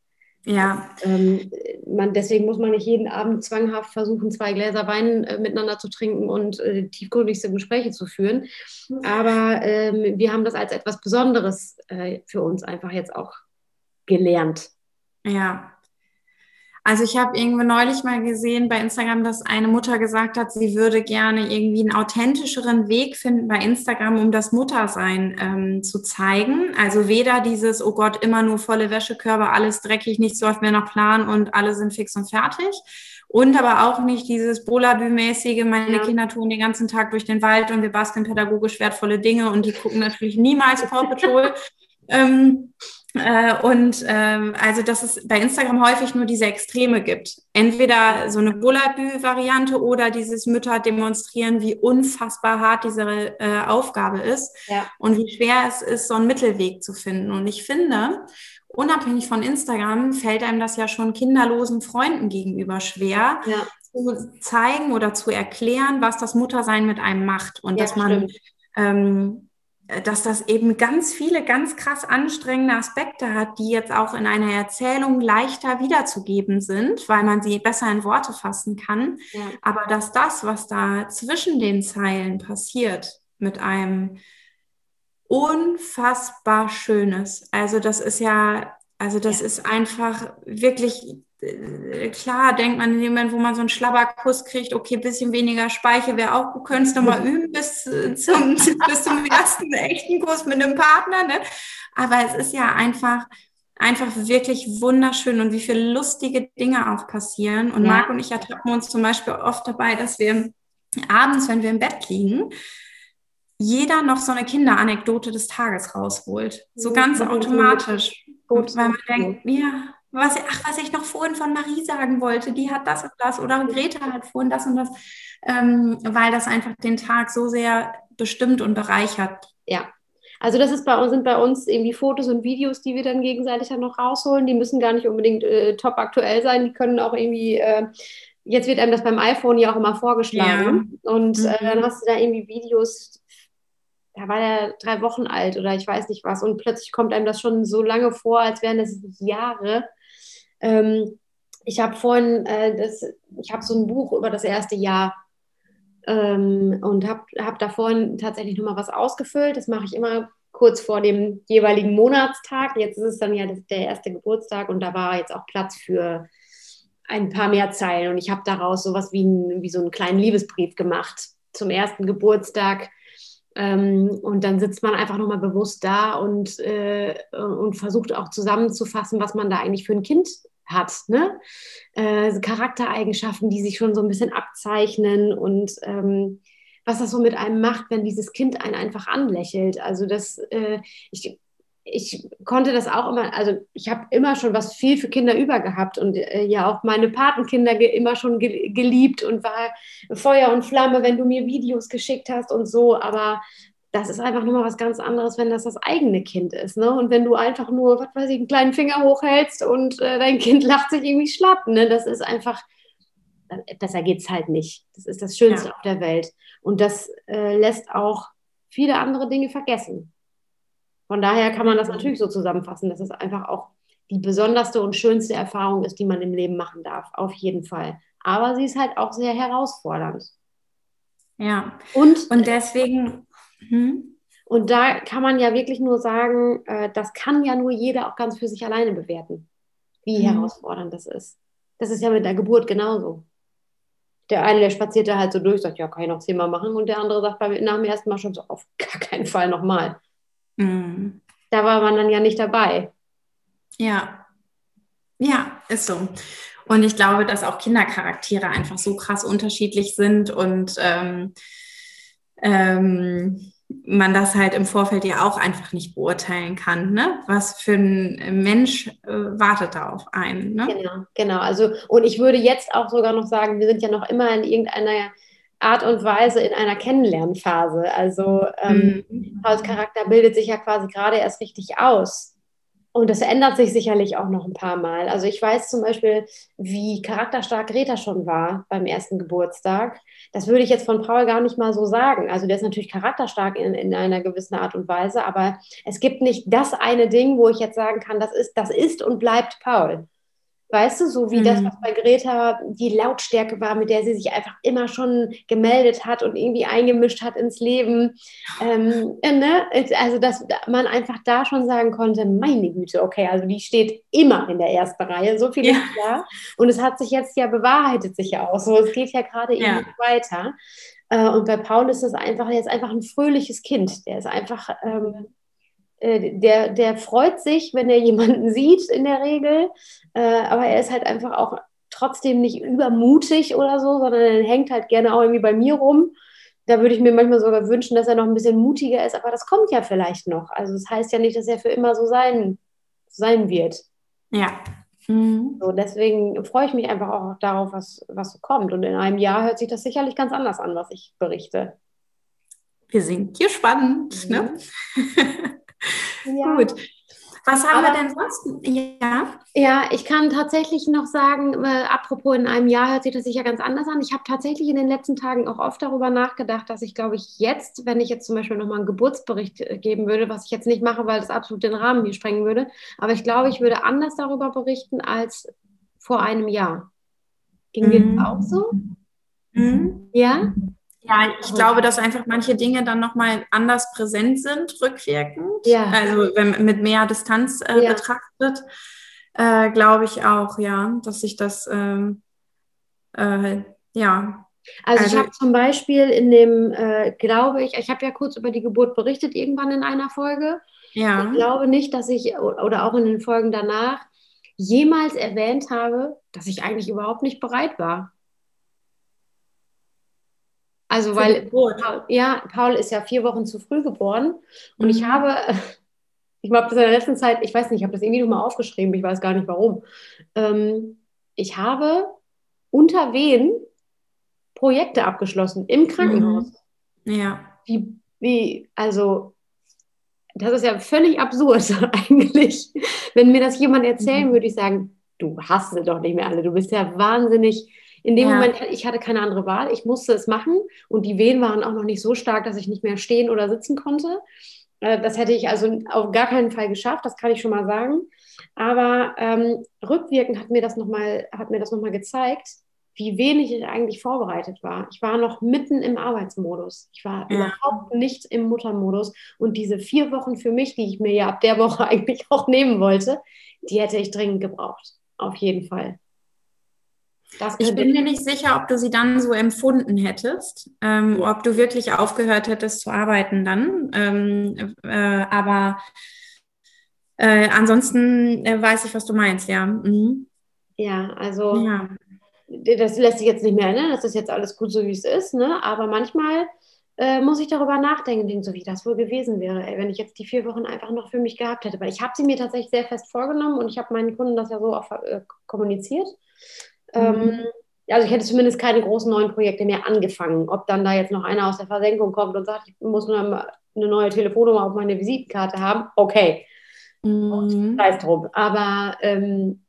Ja, Ähm, man, deswegen muss man nicht jeden Abend zwanghaft versuchen, zwei Gläser Wein äh, miteinander zu trinken und äh, tiefgründigste Gespräche zu führen. Aber ähm, wir haben das als etwas Besonderes äh, für uns einfach jetzt auch gelernt. ja. Also ich habe irgendwo neulich mal gesehen bei Instagram, dass eine Mutter gesagt hat, sie würde gerne irgendwie einen authentischeren Weg finden bei Instagram, um das Muttersein ähm, zu zeigen. Also weder dieses, oh Gott, immer nur volle Wäschekörbe, alles dreckig, nichts läuft mehr nach Plan und alle sind fix und fertig. Und aber auch nicht dieses Bolabü-mäßige, meine Ja. Kinder tun den ganzen Tag durch den Wald und wir basteln pädagogisch wertvolle Dinge und die gucken natürlich niemals Paw Patrol. ähm, äh, und ähm, also, dass es bei Instagram häufig nur diese Extreme gibt. Entweder so eine Bullabü-Variante oder dieses Mütter demonstrieren, wie unfassbar hart diese äh, Aufgabe ist Ja. und wie schwer es ist, so einen Mittelweg zu finden. Und ich finde, unabhängig von Instagram fällt einem das ja schon kinderlosen Freunden gegenüber schwer, Ja, zu zeigen oder zu erklären, was das Muttersein mit einem macht und ja dass man ähm, dass das eben ganz viele ganz krass anstrengende Aspekte hat, die jetzt auch in einer Erzählung leichter wiederzugeben sind, weil man sie besser in Worte fassen kann. Ja. Aber dass das, was da zwischen den Zeilen passiert, mit einem unfassbar Schönes. Also das ist ja, also das Ja. ist einfach wirklich äh, klar, denkt man in dem Moment, wo man so einen Schlabberkuss kriegt, okay, bisschen weniger Speichel wäre auch gut, könntest du mal üben bis äh, zum, bis zum ersten echten Kurs mit einem Partner, ne? Aber es ist ja einfach, einfach wirklich wunderschön und wie viele lustige Dinge auch passieren. Und Ja. Marc und ich ertappen uns zum Beispiel oft dabei, dass wir abends, wenn wir im Bett liegen, jeder noch so eine Kinderanekdote des Tages rausholt. So Mhm. ganz automatisch. Gut. Weil man denkt, ja, was, ach, was ich noch vorhin von Marie sagen wollte, die hat das und das oder Greta hat vorhin das und das, ähm, weil das einfach den Tag so sehr bestimmt und bereichert. Ja. Also das ist bei uns, sind bei uns irgendwie Fotos und Videos, die wir dann gegenseitig dann noch rausholen. Die müssen gar nicht unbedingt äh, top aktuell sein. Die können auch irgendwie, äh, jetzt wird einem das beim iPhone ja auch immer vorgeschlagen. Und äh, Mhm. dann hast du da irgendwie Videos, da war der drei Wochen alt oder ich weiß nicht was. Und plötzlich kommt einem das schon so lange vor, als wären das Jahre. Ähm, ich habe vorhin, äh, das, ich habe so ein Buch über das erste Jahr ähm, und habe hab da vorhin tatsächlich nochmal was ausgefüllt. Das mache ich immer kurz vor dem jeweiligen Monatstag. Jetzt ist es dann ja das, der erste Geburtstag und da war jetzt auch Platz für ein paar mehr Zeilen. Und ich habe daraus sowas wie, ein, wie so einen kleinen Liebesbrief gemacht zum ersten Geburtstag. Ähm, und dann sitzt man einfach nochmal bewusst da und, äh, und versucht auch zusammenzufassen, was man da eigentlich für ein Kind hat. Ne? Äh, Charaktereigenschaften, die sich schon so ein bisschen abzeichnen und ähm, was das so mit einem macht, wenn dieses Kind einen einfach anlächelt. Also das, äh, ich, ich konnte das auch immer, also ich habe immer schon was viel für Kinder über gehabt und äh, ja auch meine Patenkinder ge immer schon ge geliebt und war Feuer und Flamme, wenn du mir Videos geschickt hast und so, aber das ist einfach nur mal was ganz anderes, wenn das das eigene Kind ist. Ne? Und wenn du einfach nur, was weiß ich, einen kleinen Finger hochhältst und äh, dein Kind lacht sich irgendwie schlapp. Ne? Das ist einfach, besser geht es halt nicht. Das ist das Schönste ja. auf der Welt. Und das äh, lässt auch viele andere Dinge vergessen. Von daher kann man das natürlich so zusammenfassen, dass es einfach auch die besonderste und schönste Erfahrung ist, die man im Leben machen darf. Auf jeden Fall. Aber sie ist halt auch sehr herausfordernd. Ja. Und, und deswegen. Hm? Und da kann man ja wirklich nur sagen, äh, das kann ja nur jeder auch ganz für sich alleine bewerten, wie hm. herausfordernd das ist. Das ist ja mit der Geburt genauso. Der eine, der spaziert da halt so durch, sagt, ja, kann ich noch zehnmal machen. Und der andere sagt beim, nach dem ersten Mal schon so, auf gar keinen Fall nochmal. Mhm. Da war man dann ja nicht dabei. Ja. Ja, ist so. Und ich glaube, dass auch Kindercharaktere einfach so krass unterschiedlich sind und ähm, ähm, man das halt im Vorfeld ja auch einfach nicht beurteilen kann. Ne? Was für ein Mensch äh, wartet da auf einen. Ne? Genau, genau. Also, und ich würde jetzt auch sogar noch sagen, wir sind ja noch immer in irgendeiner Art und Weise in einer Kennenlernphase. Also ähm, mhm. Pauls Charakter bildet sich ja quasi gerade erst richtig aus. Und das ändert sich sicherlich auch noch ein paar Mal. Also ich weiß zum Beispiel, wie charakterstark Greta schon war beim ersten Geburtstag. Das würde ich jetzt von Paul gar nicht mal so sagen. Also der ist natürlich charakterstark in, in einer gewissen Art und Weise, aber es gibt nicht das eine Ding, wo ich jetzt sagen kann, das ist, das ist und bleibt Paul. Weißt du, so wie mhm. das, was bei Greta die Lautstärke war, mit der sie sich einfach immer schon gemeldet hat und irgendwie eingemischt hat ins Leben. Ähm, äh, ne? Also, dass man einfach da schon sagen konnte, meine Güte, okay, also die steht immer in der ersten Reihe, so viel ja. ist klar. Und es hat sich jetzt ja bewahrheitet sich ja auch so. Es geht ja gerade ja. eben weiter. Äh, und bei Paul ist das einfach, er ist einfach ein fröhliches Kind. Der ist einfach ähm, äh, der, der freut sich, wenn er jemanden sieht in der Regel, äh, aber er ist halt einfach auch trotzdem nicht übermutig oder so, sondern er hängt halt gerne auch irgendwie bei mir rum. Da würde ich mir manchmal sogar wünschen, dass er noch ein bisschen mutiger ist, aber das kommt ja vielleicht noch. Also das heißt ja nicht, dass er für immer so sein, sein wird. Ja. Mhm. So, deswegen freue ich mich einfach auch darauf, was, was so kommt. Und in einem Jahr hört sich das sicherlich ganz anders an, was ich berichte. Wir sind gespannt. Ne? Mhm. Ne? Ja. Gut. Was haben Aber, wir denn sonst? Ja. Ja, ich kann tatsächlich noch sagen, äh, apropos in einem Jahr hört sich das sicher ganz anders an. Ich habe tatsächlich in den letzten Tagen auch oft darüber nachgedacht, dass ich, glaube ich, jetzt, wenn ich jetzt zum Beispiel nochmal einen Geburtsbericht äh, geben würde, was ich jetzt nicht mache, weil das absolut den Rahmen hier sprengen würde, aber ich glaube, ich würde anders darüber berichten als vor einem Jahr. Ging mhm. dir das auch so? Mhm. Ja? Ja, ich glaube, dass einfach manche Dinge dann nochmal anders präsent sind, rückwirkend. Ja. Also wenn mit mehr Distanz äh, ja. betrachtet, äh, glaube ich auch, ja, dass sich das, äh, äh ja. Also, also ich habe zum Beispiel in dem, äh, glaube ich, ich habe ja kurz über die Geburt berichtet, irgendwann in einer Folge. Ja. Ich glaube nicht, dass ich, oder auch in den Folgen danach, jemals erwähnt habe, dass ich eigentlich überhaupt nicht bereit war. Also weil Paul, ja, Paul ist ja vier Wochen zu früh geboren und mhm. ich habe, ich habe das in der letzten Zeit, ich weiß nicht, ich habe das irgendwie nochmal aufgeschrieben, ich weiß gar nicht warum. Ähm, ich habe unter wen Projekte abgeschlossen im Krankenhaus. Mhm. Ja. Wie, wie, also das ist ja völlig absurd eigentlich. Wenn mir das jemand erzählen mhm. würde, ich sagen, du hast sie doch nicht mehr alle, du bist ja wahnsinnig in dem ja. Moment, ich hatte keine andere Wahl, ich musste es machen und die Wehen waren auch noch nicht so stark, dass ich nicht mehr stehen oder sitzen konnte. Äh, das hätte ich also auf gar keinen Fall geschafft, das kann ich schon mal sagen. Aber ähm, rückwirkend hat mir das nochmal noch gezeigt, wie wenig ich eigentlich vorbereitet war. Ich war noch mitten im Arbeitsmodus. Ich war ja. überhaupt nicht im Muttermodus. Und diese vier Wochen für mich, die ich mir ja ab der Woche eigentlich auch nehmen wollte, die hätte ich dringend gebraucht. Auf jeden Fall ich bin mir nicht sicher, ob du sie dann so empfunden hättest, ähm, ob du wirklich aufgehört hättest zu arbeiten dann. Ähm, äh, aber äh, ansonsten äh, weiß ich, was du meinst, ja. Mhm. Ja, also ja. das lässt sich jetzt nicht mehr ändern, das ist jetzt alles gut so, wie es ist, ne? aber manchmal äh, muss ich darüber nachdenken, denke so, wie das wohl gewesen wäre, ey, wenn ich jetzt die vier Wochen einfach noch für mich gehabt hätte. Weil ich habe sie mir tatsächlich sehr fest vorgenommen und ich habe meinen Kunden das ja so auch äh, kommuniziert. Ähm, mhm. also ich hätte zumindest keine großen neuen Projekte mehr angefangen. Ob dann da jetzt noch einer aus der Versenkung kommt und sagt, ich muss nur eine neue Telefonnummer auf meine Visitenkarte haben, okay. Mhm. Sei drum. Aber ähm,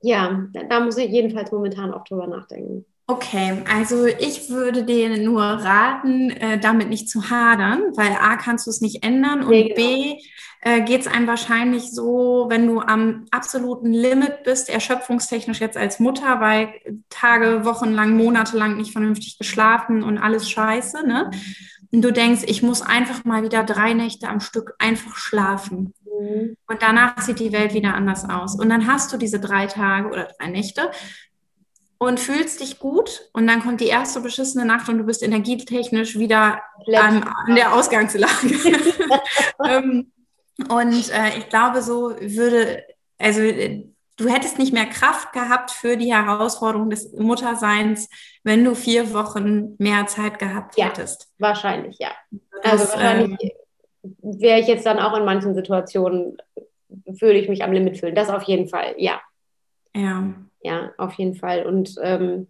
ja, da muss ich jedenfalls momentan auch drüber nachdenken. Okay, also ich würde dir nur raten, äh, damit nicht zu hadern, weil A, kannst du es nicht ändern und nee, genau. B, äh, geht es einem wahrscheinlich so, wenn du am absoluten Limit bist, erschöpfungstechnisch jetzt als Mutter, weil Tage, Wochen lang, Monate lang nicht vernünftig geschlafen und alles scheiße, ne? Und du denkst, ich muss einfach mal wieder drei Nächte am Stück einfach schlafen. Mhm. Und danach sieht die Welt wieder anders aus. Und dann hast du diese drei Tage oder drei Nächte und fühlst dich gut und dann kommt die erste beschissene Nacht und du bist energietechnisch wieder an, an der Ausgangslage. ähm, und äh, ich glaube, so würde, also du hättest nicht mehr Kraft gehabt für die Herausforderung des Mutterseins, wenn du vier Wochen mehr Zeit gehabt ja, hättest. Wahrscheinlich, ja. Also das, wahrscheinlich äh, wäre ich jetzt dann auch in manchen Situationen, würde ich mich am Limit fühlen. Das auf jeden Fall, ja. Ja ja, auf jeden Fall. Und ähm,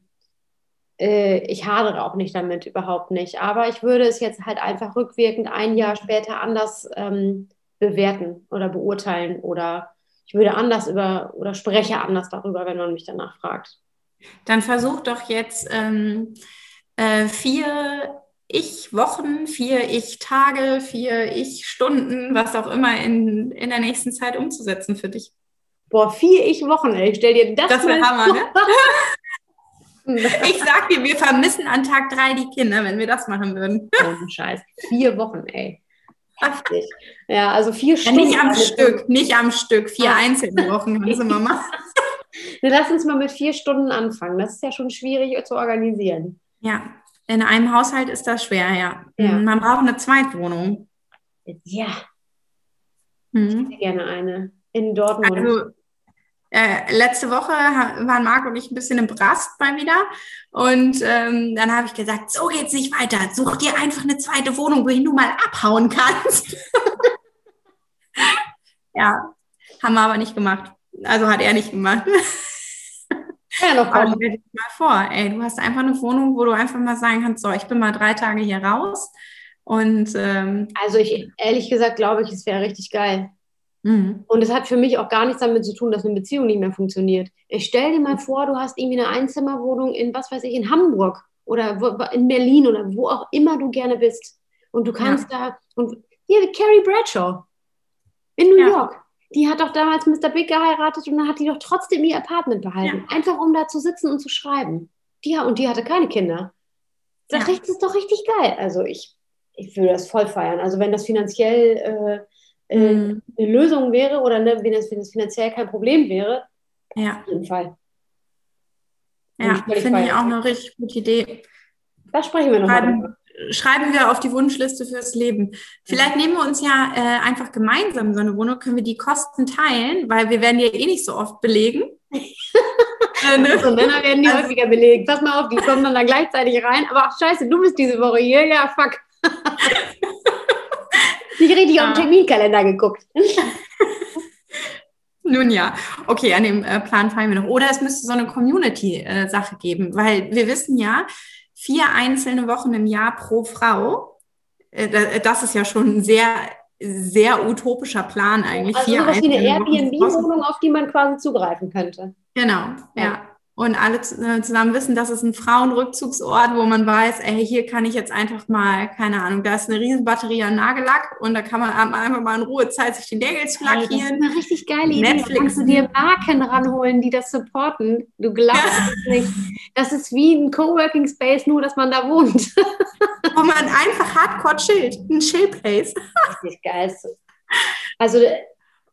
äh, ich hadere auch nicht damit, überhaupt nicht. Aber ich würde es jetzt halt einfach rückwirkend ein Jahr später anders ähm, bewerten oder beurteilen oder ich würde anders über oder spreche anders darüber, wenn man mich danach fragt. Dann versuch doch jetzt ähm, äh, vier Ich-Wochen, vier Ich-Tage, vier Ich-Stunden, was auch immer in, in der nächsten Zeit umzusetzen für dich. Boah, vier ich Wochen, ey. Stell dir das Das wäre Hammer, ne? ich sag dir, wir vermissen an Tag drei die Kinder, wenn wir das machen würden. Oh, Scheiß. Vier Wochen, ey. Heftig. Ja, also vier Stunden. Ja, nicht am Stück, nicht am Stück. Vier ah. einzelne Wochen kannst du mal machen. Lass uns mal mit vier Stunden anfangen. Das ist ja schon schwierig zu organisieren. Ja, in einem Haushalt ist das schwer, ja. ja. Man braucht eine Zweitwohnung. Ja. Mhm. Ich hätte gerne eine in Dortmund. Also, äh, letzte Woche waren Marc und ich ein bisschen im Brast mal wieder. Und ähm, dann habe ich gesagt, so geht's nicht weiter. Such dir einfach eine zweite Wohnung, wohin du mal abhauen kannst. ja, haben wir aber nicht gemacht. Also hat er nicht gemacht. Ja, noch aber stell dir mal vor, ey, du hast einfach eine Wohnung, wo du einfach mal sagen kannst, so, ich bin mal drei Tage hier raus. Und ähm, also ich ehrlich gesagt glaube ich, es wäre richtig geil. Mhm. Und es hat für mich auch gar nichts damit zu tun, dass eine Beziehung nicht mehr funktioniert. Ich stell dir mal vor, du hast irgendwie eine Einzimmerwohnung in, was weiß ich, in Hamburg oder wo, in Berlin oder wo auch immer du gerne bist. Und du kannst ja. da, und hier, Carrie Bradshaw in New ja. York. Die hat doch damals Mr. Big geheiratet und dann hat die doch trotzdem ihr Apartment behalten. Ja. Einfach um da zu sitzen und zu schreiben. Die, und die hatte keine Kinder. Das ist doch richtig geil. Also ich, ich würde das voll feiern. Also wenn das finanziell äh, äh, mhm. eine Lösung wäre oder ne, wenn, es, wenn es finanziell kein Problem wäre, ja. auf jeden Fall. Ja, finde ich auch eine richtig gute Idee. Da sprechen wir drüber schreiben wir auf die Wunschliste fürs Leben. Vielleicht nehmen wir uns ja äh, einfach gemeinsam so eine Wohnung, können wir die Kosten teilen, weil wir werden ja eh nicht so oft belegen. äh, ne? So Männer werden die also, häufiger belegt. Pass mal auf, die kommen dann da gleichzeitig rein. Aber ach, scheiße, du bist diese Woche hier. Ja, fuck. Nicht richtig ja. auf den Terminkalender geguckt. Nun ja, okay, an dem äh, Plan fallen wir noch. Oder es müsste so eine Community-Sache geben, weil wir wissen ja, vier einzelne Wochen im Jahr pro Frau, äh, das ist ja schon ein sehr, sehr utopischer Plan eigentlich. Also sowas wie eine Airbnb-Wohnung, auf die man quasi zugreifen könnte. Genau, ja. ja und alle äh, zusammen wissen, das ist ein Frauenrückzugsort, wo man weiß, ey, hier kann ich jetzt einfach mal, keine Ahnung, da ist eine Riesenbatterie an Nagellack und da kann man einfach mal in Ruhe Zeit, sich die Nägel zu lackieren. Das ist eine richtig geile Idee. Netflix. Kannst du dir Marken ranholen, die das supporten. Du glaubst es nicht. Das ist wie ein Coworking Space, nur dass man da wohnt. wo man einfach hardcore chillt. Ein Chill-Place. Richtig geil. Also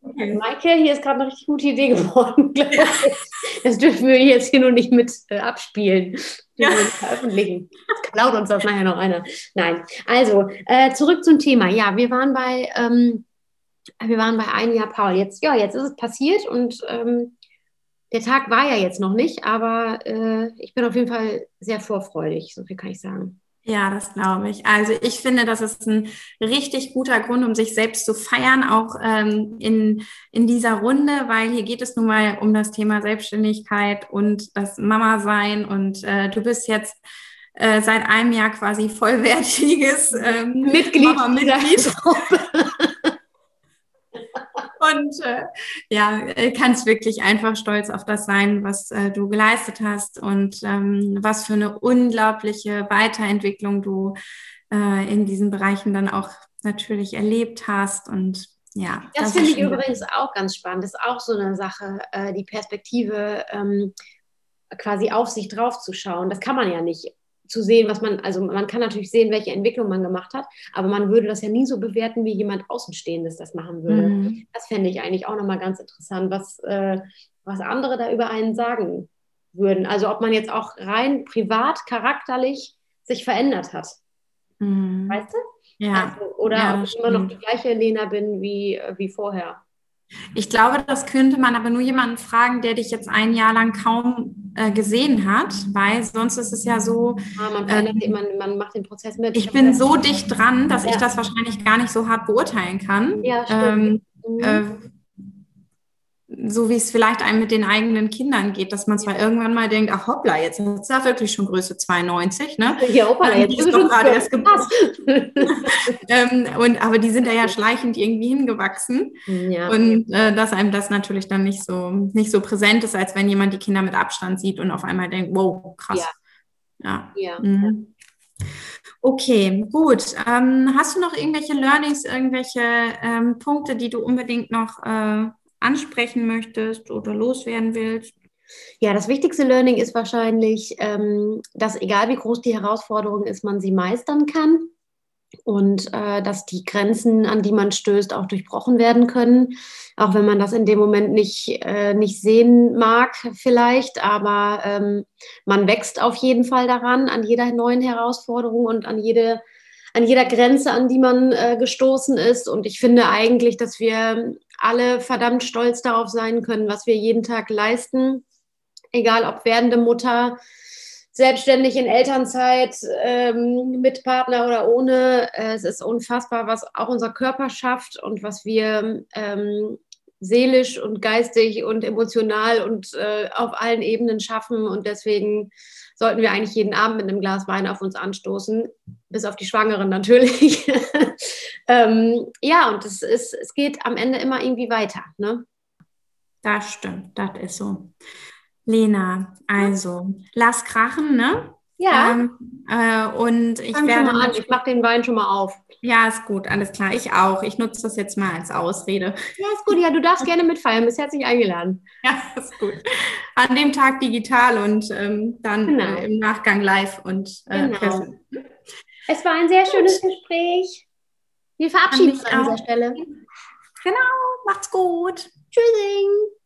Okay. Maike, hier ist gerade eine richtig gute Idee geworden, glaube. Das dürfen wir jetzt hier nur nicht mit äh, abspielen. Ja. Veröffentlichen. Das klaut uns das nachher noch einer. Nein. Also, äh, zurück zum Thema. Ja, wir waren bei, ähm, wir waren bei ein Jahr Paul. Jetzt, ja, jetzt ist es passiert und ähm, der Tag war ja jetzt noch nicht, aber äh, ich bin auf jeden Fall sehr vorfreudig, so viel kann ich sagen. Ja, das glaube ich. Also ich finde, das ist ein richtig guter Grund, um sich selbst zu feiern, auch ähm, in, in dieser Runde, weil hier geht es nun mal um das Thema Selbstständigkeit und das Mama sein. Und äh, du bist jetzt äh, seit einem Jahr quasi vollwertiges ähm, Mitglied. Mitglied. Und äh, ja, äh, kannst wirklich einfach stolz auf das sein, was äh, du geleistet hast und ähm, was für eine unglaubliche Weiterentwicklung du äh, in diesen Bereichen dann auch natürlich erlebt hast. Und ja. Das, das finde ich übrigens auch ganz spannend. Das ist auch so eine Sache, äh, die Perspektive ähm, quasi auf sich drauf zu schauen. Das kann man ja nicht zu sehen, was man, also man kann natürlich sehen, welche Entwicklung man gemacht hat, aber man würde das ja nie so bewerten, wie jemand Außenstehendes das machen würde. Mhm. Das fände ich eigentlich auch nochmal ganz interessant, was, äh, was andere da über einen sagen würden. Also ob man jetzt auch rein privat, charakterlich sich verändert hat. Mhm. Weißt du? Ja. Also, oder ja, ob ich immer noch die gleiche Lena bin wie, wie vorher. Ich glaube, das könnte man aber nur jemanden fragen, der dich jetzt ein Jahr lang kaum äh, gesehen hat, weil sonst ist es ja so. Ah, man, äh, man, man, macht den Prozess mit. Ich bin so dicht dran, dass ja. ich das wahrscheinlich gar nicht so hart beurteilen kann. Ja, stimmt. Ähm, mhm. äh, so wie es vielleicht einem mit den eigenen Kindern geht, dass man zwar irgendwann mal denkt, ach hoppla, jetzt ist er wirklich schon Größe 92, ne? Ja, hoppla, jetzt ist doch gerade erst gepasst. ähm, und, aber die sind da ja schleichend irgendwie hingewachsen. Ja. Und äh, dass einem das natürlich dann nicht so, nicht so präsent ist, als wenn jemand die Kinder mit Abstand sieht und auf einmal denkt, wow, krass. Ja. ja. ja. Mhm. Okay, gut. Ähm, hast du noch irgendwelche Learnings, irgendwelche ähm, Punkte, die du unbedingt noch äh, ansprechen möchtest oder loswerden willst? Ja, das wichtigste Learning ist wahrscheinlich, ähm, dass egal wie groß die Herausforderung ist, man sie meistern kann und äh, dass die Grenzen, an die man stößt, auch durchbrochen werden können. Auch wenn man das in dem Moment nicht, äh, nicht sehen mag, vielleicht, aber ähm, man wächst auf jeden Fall daran, an jeder neuen Herausforderung und an jede an jeder Grenze, an die man äh, gestoßen ist. Und ich finde eigentlich, dass wir alle verdammt stolz darauf sein können, was wir jeden Tag leisten. Egal ob werdende Mutter, selbstständig in Elternzeit, ähm, mit Partner oder ohne. Äh, es ist unfassbar, was auch unser Körper schafft und was wir ähm, seelisch und geistig und emotional und äh, auf allen Ebenen schaffen. Und deswegen sollten wir eigentlich jeden Abend mit einem Glas Wein auf uns anstoßen, bis auf die Schwangeren natürlich. ähm, ja, und es, ist, es geht am Ende immer irgendwie weiter. Ne? Das stimmt, das ist so. Lena, also lass krachen, ne? Ja. Ähm, äh, und ich Fang werde. Mal an. Ich mache den Wein schon mal auf. Ja, ist gut, alles klar. Ich auch. Ich nutze das jetzt mal als Ausrede. Ja, ist gut. Ja, du darfst gerne mitfeiern. Bist herzlich eingeladen. Ja, ist gut. An dem Tag digital und ähm, dann genau. äh, im Nachgang live und äh, genau. Es war ein sehr schönes Gespräch. Wir verabschieden uns an dieser Stelle. Genau, macht's gut. Tschüssing.